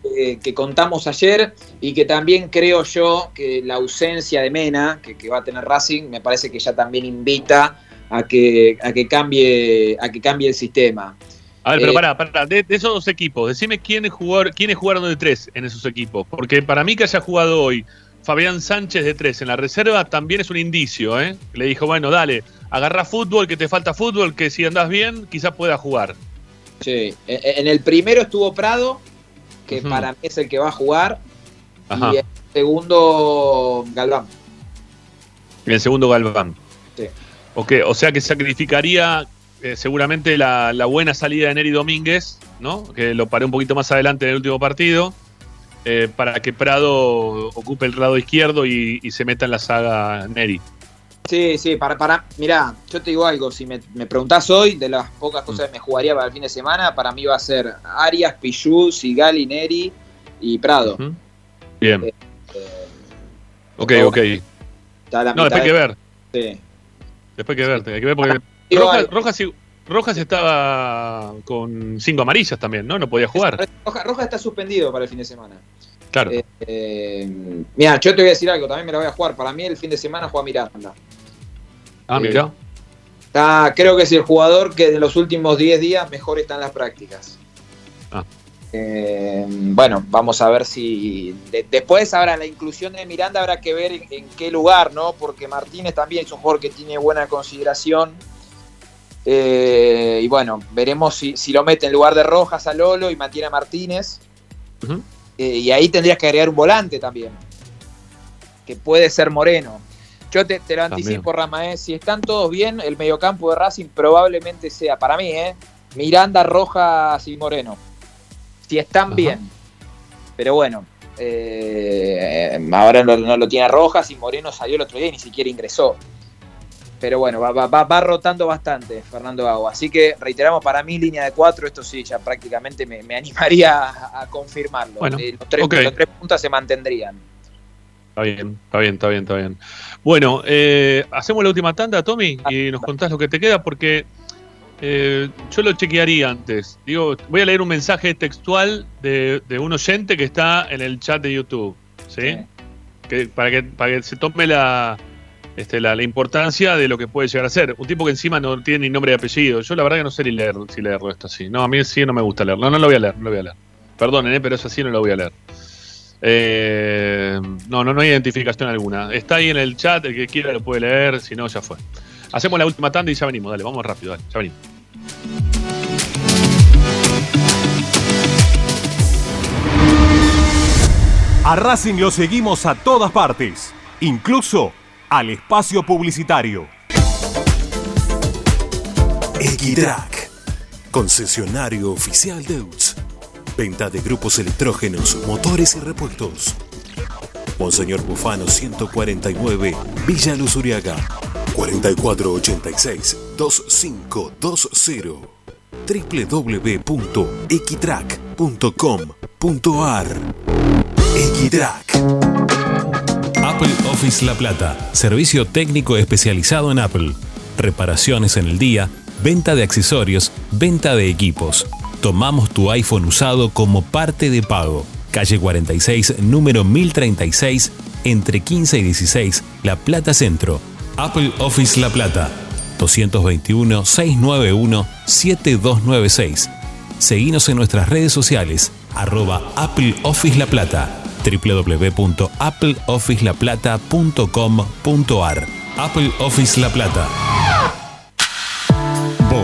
que, contamos ayer y que también creo yo que la ausencia de Mena, que, va a tener Racing, me parece que ya también invita a que, a que, cambie, a que cambie el sistema. A ver, pero eh, para de, esos dos equipos, decime quiénes, jugar, quiénes jugaron de tres en esos equipos, porque para mí que haya jugado hoy Fabián Sánchez de tres en la reserva también es un indicio, ¿eh? Le dijo, bueno, dale, agarra fútbol, que te falta fútbol, que si andás bien, quizás pueda jugar. Sí, en el primero estuvo Prado, que para mí es el que va a jugar. Y el segundo, Galván. El segundo, Galván. Sí. o sea que sacrificaría eh, seguramente la, buena salida de Neri Domínguez, ¿no? Que lo paré un poquito más adelante en el último partido. Eh, para que Prado ocupe el lado izquierdo y, y se meta en la saga Neri. Sí, sí, para, para, mirá, yo te digo algo, si me, me preguntás hoy, de las pocas cosas que me jugaría para el fin de semana, para mí va a ser Arias, Pichu, Sigali, Neri y Prado. Bien. Eh, ok, ok. no, después hay que ver. Sí. Después hay que ver, hay que ver porque Rojas, Rojas, estaba con cinco amarillas también, ¿no? No podía jugar. Rojas, está suspendido para el fin de semana. Claro. Eh, eh, mira, yo te voy a decir algo, también me la voy a jugar. Para mí el fin de semana juega Miranda. Ah, mira. creo que es el jugador que en los últimos 10 días mejor está en las prácticas. Ah. Eh, bueno, vamos a ver si. después, ahora la inclusión de Miranda habrá que ver en, qué lugar, ¿no? Porque Martínez también es un jugador que tiene buena consideración. Eh, y bueno, veremos si, lo mete en lugar de Rojas a Lolo y mantiene a Martínez. Eh, y ahí tendrías que agregar un volante también. Que puede ser Moreno. Yo te, lo anticipo, Rama, si están todos bien, el mediocampo de Racing probablemente sea, para mí, ¿eh? Miranda, Rojas y Moreno. Si están bien. Pero bueno, eh, ahora no, lo tiene Rojas y Moreno salió el otro día y ni siquiera ingresó. Pero bueno, va, va, rotando bastante Fernando Gago. Así que reiteramos, para mí línea de cuatro, esto sí, ya prácticamente me, animaría a, confirmarlo. Eh, los, tres, los tres puntas se mantendrían. Está bien, está bien, está bien, está bien. Bueno, eh, hacemos la última tanda, Tommy, y nos contás lo que te queda, porque eh, yo lo chequearía antes. Digo, voy a leer un mensaje textual de, un oyente que está en el chat de YouTube, ¿sí? Que, para, que, para que se tome la, este, la, importancia de lo que puede llegar a ser. Un tipo que encima no tiene ni nombre y apellido. Yo la verdad que no sé ni leer, si leerlo esto así. No, a mí sí no me gusta leerlo. No, no lo voy a leer, no lo voy a leer. Perdonen, ¿eh? pero eso sí no lo voy a leer. Eh, no, no, no hay identificación alguna. Está ahí en el chat, el que quiera lo puede leer, si no, ya fue. Hacemos la última tanda y ya venimos, dale, vamos rápido, dale, ya venimos. A Racing lo seguimos a todas partes, incluso al espacio publicitario. Equitrack, concesionario oficial de UTS. Venta de grupos electrógenos, motores y repuestos. Monseñor Bufano 149, Villa Luz Uriaga. 4486-2520. www.equitrack.com.ar Equitrack. Apple Office La Plata. Servicio técnico especializado en Apple. Reparaciones en el día, venta de accesorios, venta de equipos Tomamos tu iPhone usado como parte de pago. Calle 46, número 1036, entre 15 y 16, La Plata Centro. Apple Office La Plata. 221-691-7296. Seguinos en nuestras redes sociales, arroba Apple Office La Plata, www.appleofficelaplata.com.ar. Apple Office La Plata.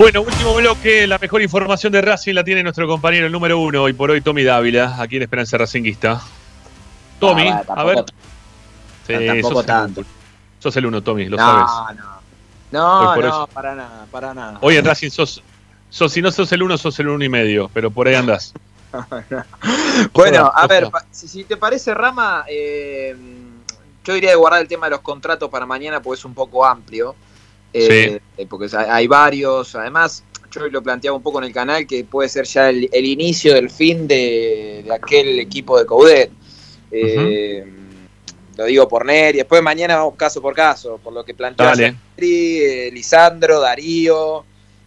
Bueno, último bloque, la mejor información de Racing la tiene nuestro compañero el número uno hoy por hoy, Tommy Dávila, aquí en Esperanza Racinguista. Tommy, Ah, a ver. Sí, tampoco sos, tanto. El, sos el uno, Tommy, lo no, sabes. no. No, no, hoy- para nada, para nada. Hoy en Racing sos, sos, si no sos el uno, sos el uno y medio, pero por ahí andás. <laughs> Bueno, a ver, si, si te parece, Rama, eh, yo diría de guardar el tema de los contratos para mañana porque es un poco amplio. Eh, eh, Porque hay, varios. Además, yo lo planteaba un poco en el canal que puede ser ya el, el inicio del fin de, de aquel equipo de Coudet. Eh, Lo digo por Neri. Después mañana vamos caso por caso, por lo que ayer Neri, eh, Lisandro, Darío.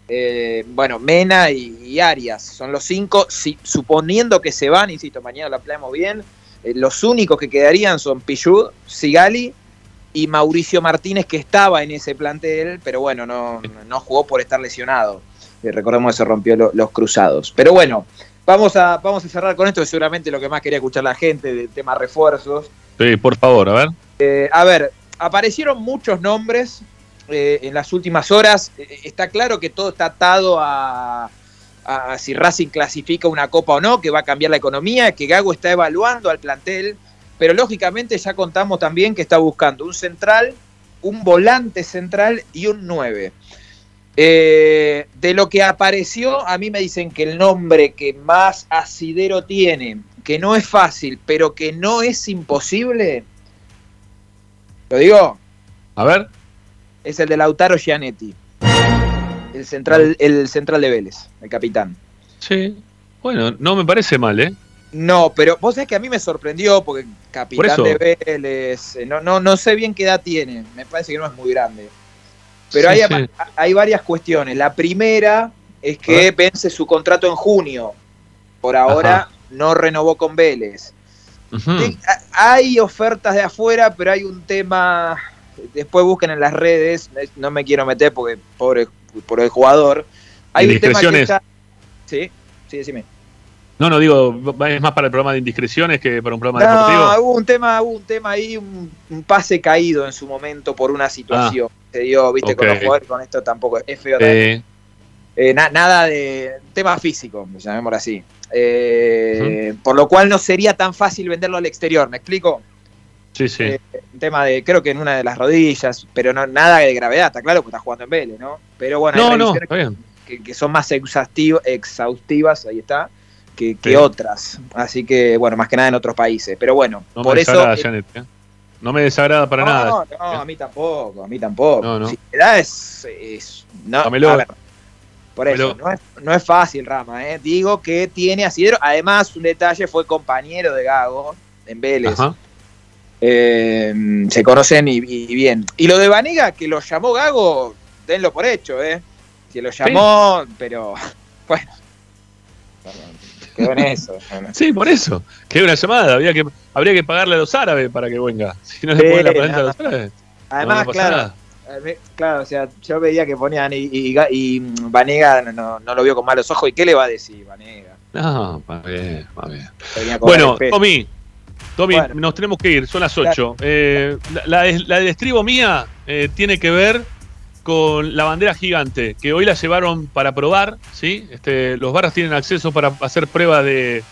eh, bueno, Mena y, y Arias son los cinco, si- suponiendo que se van, insisto, mañana lo planeamos bien, los únicos que quedarían son Pichud, Sigali y Mauricio Martínez, que estaba en ese plantel, pero bueno, no, no jugó por estar lesionado. Eh, recordemos que se rompió lo- los cruzados. Pero bueno, vamos a, vamos a cerrar con esto, que seguramente lo que más quería escuchar la gente, del tema refuerzos. Sí, por favor, a ver. Eh, a ver, aparecieron muchos nombres eh, en las últimas horas. Está claro que todo está atado a, a si Racing clasifica una copa o no, que va a cambiar la economía, que Gago está evaluando al plantel, pero lógicamente ya contamos también que está buscando un central, un volante central y un 9. Eh, de lo que apareció, a mí me dicen que el nombre que más asidero tiene, que no es fácil, pero que no es imposible, ¿Lo digo? A ver. Es el de Lautaro Gianetti. El central, el central de Vélez, el capitán. Sí. Bueno, no me parece mal, ¿eh? No, pero vos sabés que a mí me sorprendió porque capitán de Vélez, eh, no, no, no sé bien qué edad tiene, me parece que no es muy grande. Pero Sí, hay, sí. hay varias cuestiones. La primera es que vence su contrato en junio. Por ahora Ajá. no renovó con Vélez. Hay ofertas de afuera, pero hay un tema. Después busquen en las redes. es- No me quiero meter porque pobre por el jugador. Hay un tema que está. Sí, sí, decime. No, no, digo, es más para el programa de indiscreciones que para un programa No, deportivo. hubo un tema, hubo un tema ahí, un, un pase caído en su momento por una situación. Se dio, viste, con los jugadores, con esto tampoco es feo. Eh, Eh, nada de tema físico, llamémoslo así. Eh, por lo cual no sería tan fácil venderlo al exterior, ¿me explico? Sí, sí. Eh, tema de, creo que en una de las rodillas, pero no nada de gravedad, está claro que está jugando en Vélez, ¿no? Pero bueno, hay no, Que, son más exhaustivas, ahí está, que, otras. Así que, bueno, más que nada en otros países. Pero bueno, por eso. No me desagrada para nada. No, no, a mí tampoco, a mí tampoco. No, no. Si da es, es no, ver, por eso, no, es, no es fácil, Rama. ¿eh? Digo que tiene asidero. Además, un detalle, fue compañero de Gago en Vélez. Eh, se conocen y, bien. Y lo de Vanega, que lo llamó Gago, denlo por hecho, ¿eh? Que lo llamó, pero <laughs> bueno. Quedó en eso. sí, por eso. Quedó una llamada. Había que, habría que pagarle a los árabes para que venga. Si no le sí, la presenta a los árabes. Además, claro. Claro, o sea, yo veía que ponían y, y, Vanega no, no, lo vio con malos ojos. ¿Y qué le va a decir Vanega? No, va bien, va bien. Bueno, Tommy, Tommy, nos tenemos que ir, son las 8. Eh, la, la, del estribo mía eh, tiene que ver con la bandera gigante, que hoy la llevaron para probar, ¿sí? Este, los barras tienen acceso para hacer prueba de,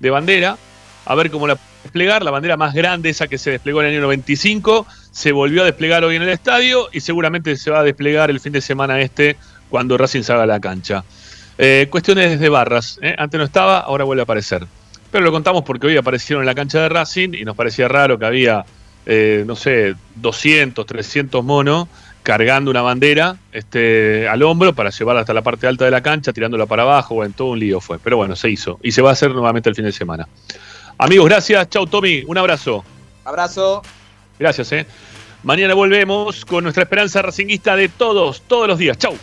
bandera, a ver cómo la desplegar, la bandera más grande, esa que se desplegó en el año 95, se volvió a desplegar hoy en el estadio y seguramente se va a desplegar el fin de semana este cuando Racing salga a la cancha. Eh, cuestiones de barras, ¿eh? antes no estaba, ahora vuelve a aparecer. Pero lo contamos porque hoy aparecieron en la cancha de Racing y nos parecía raro que había, eh, no sé, 200, 300 monos cargando una bandera este, al hombro para llevarla hasta la parte alta de la cancha, tirándola para abajo, bueno, todo un lío fue. Pero bueno, se hizo. Y se va a hacer nuevamente el fin de semana. Amigos, gracias. Chau, Tommy. Un abrazo. Abrazo. Gracias, eh. Mañana volvemos con nuestra esperanza racinguista de todos, todos los días. Chau.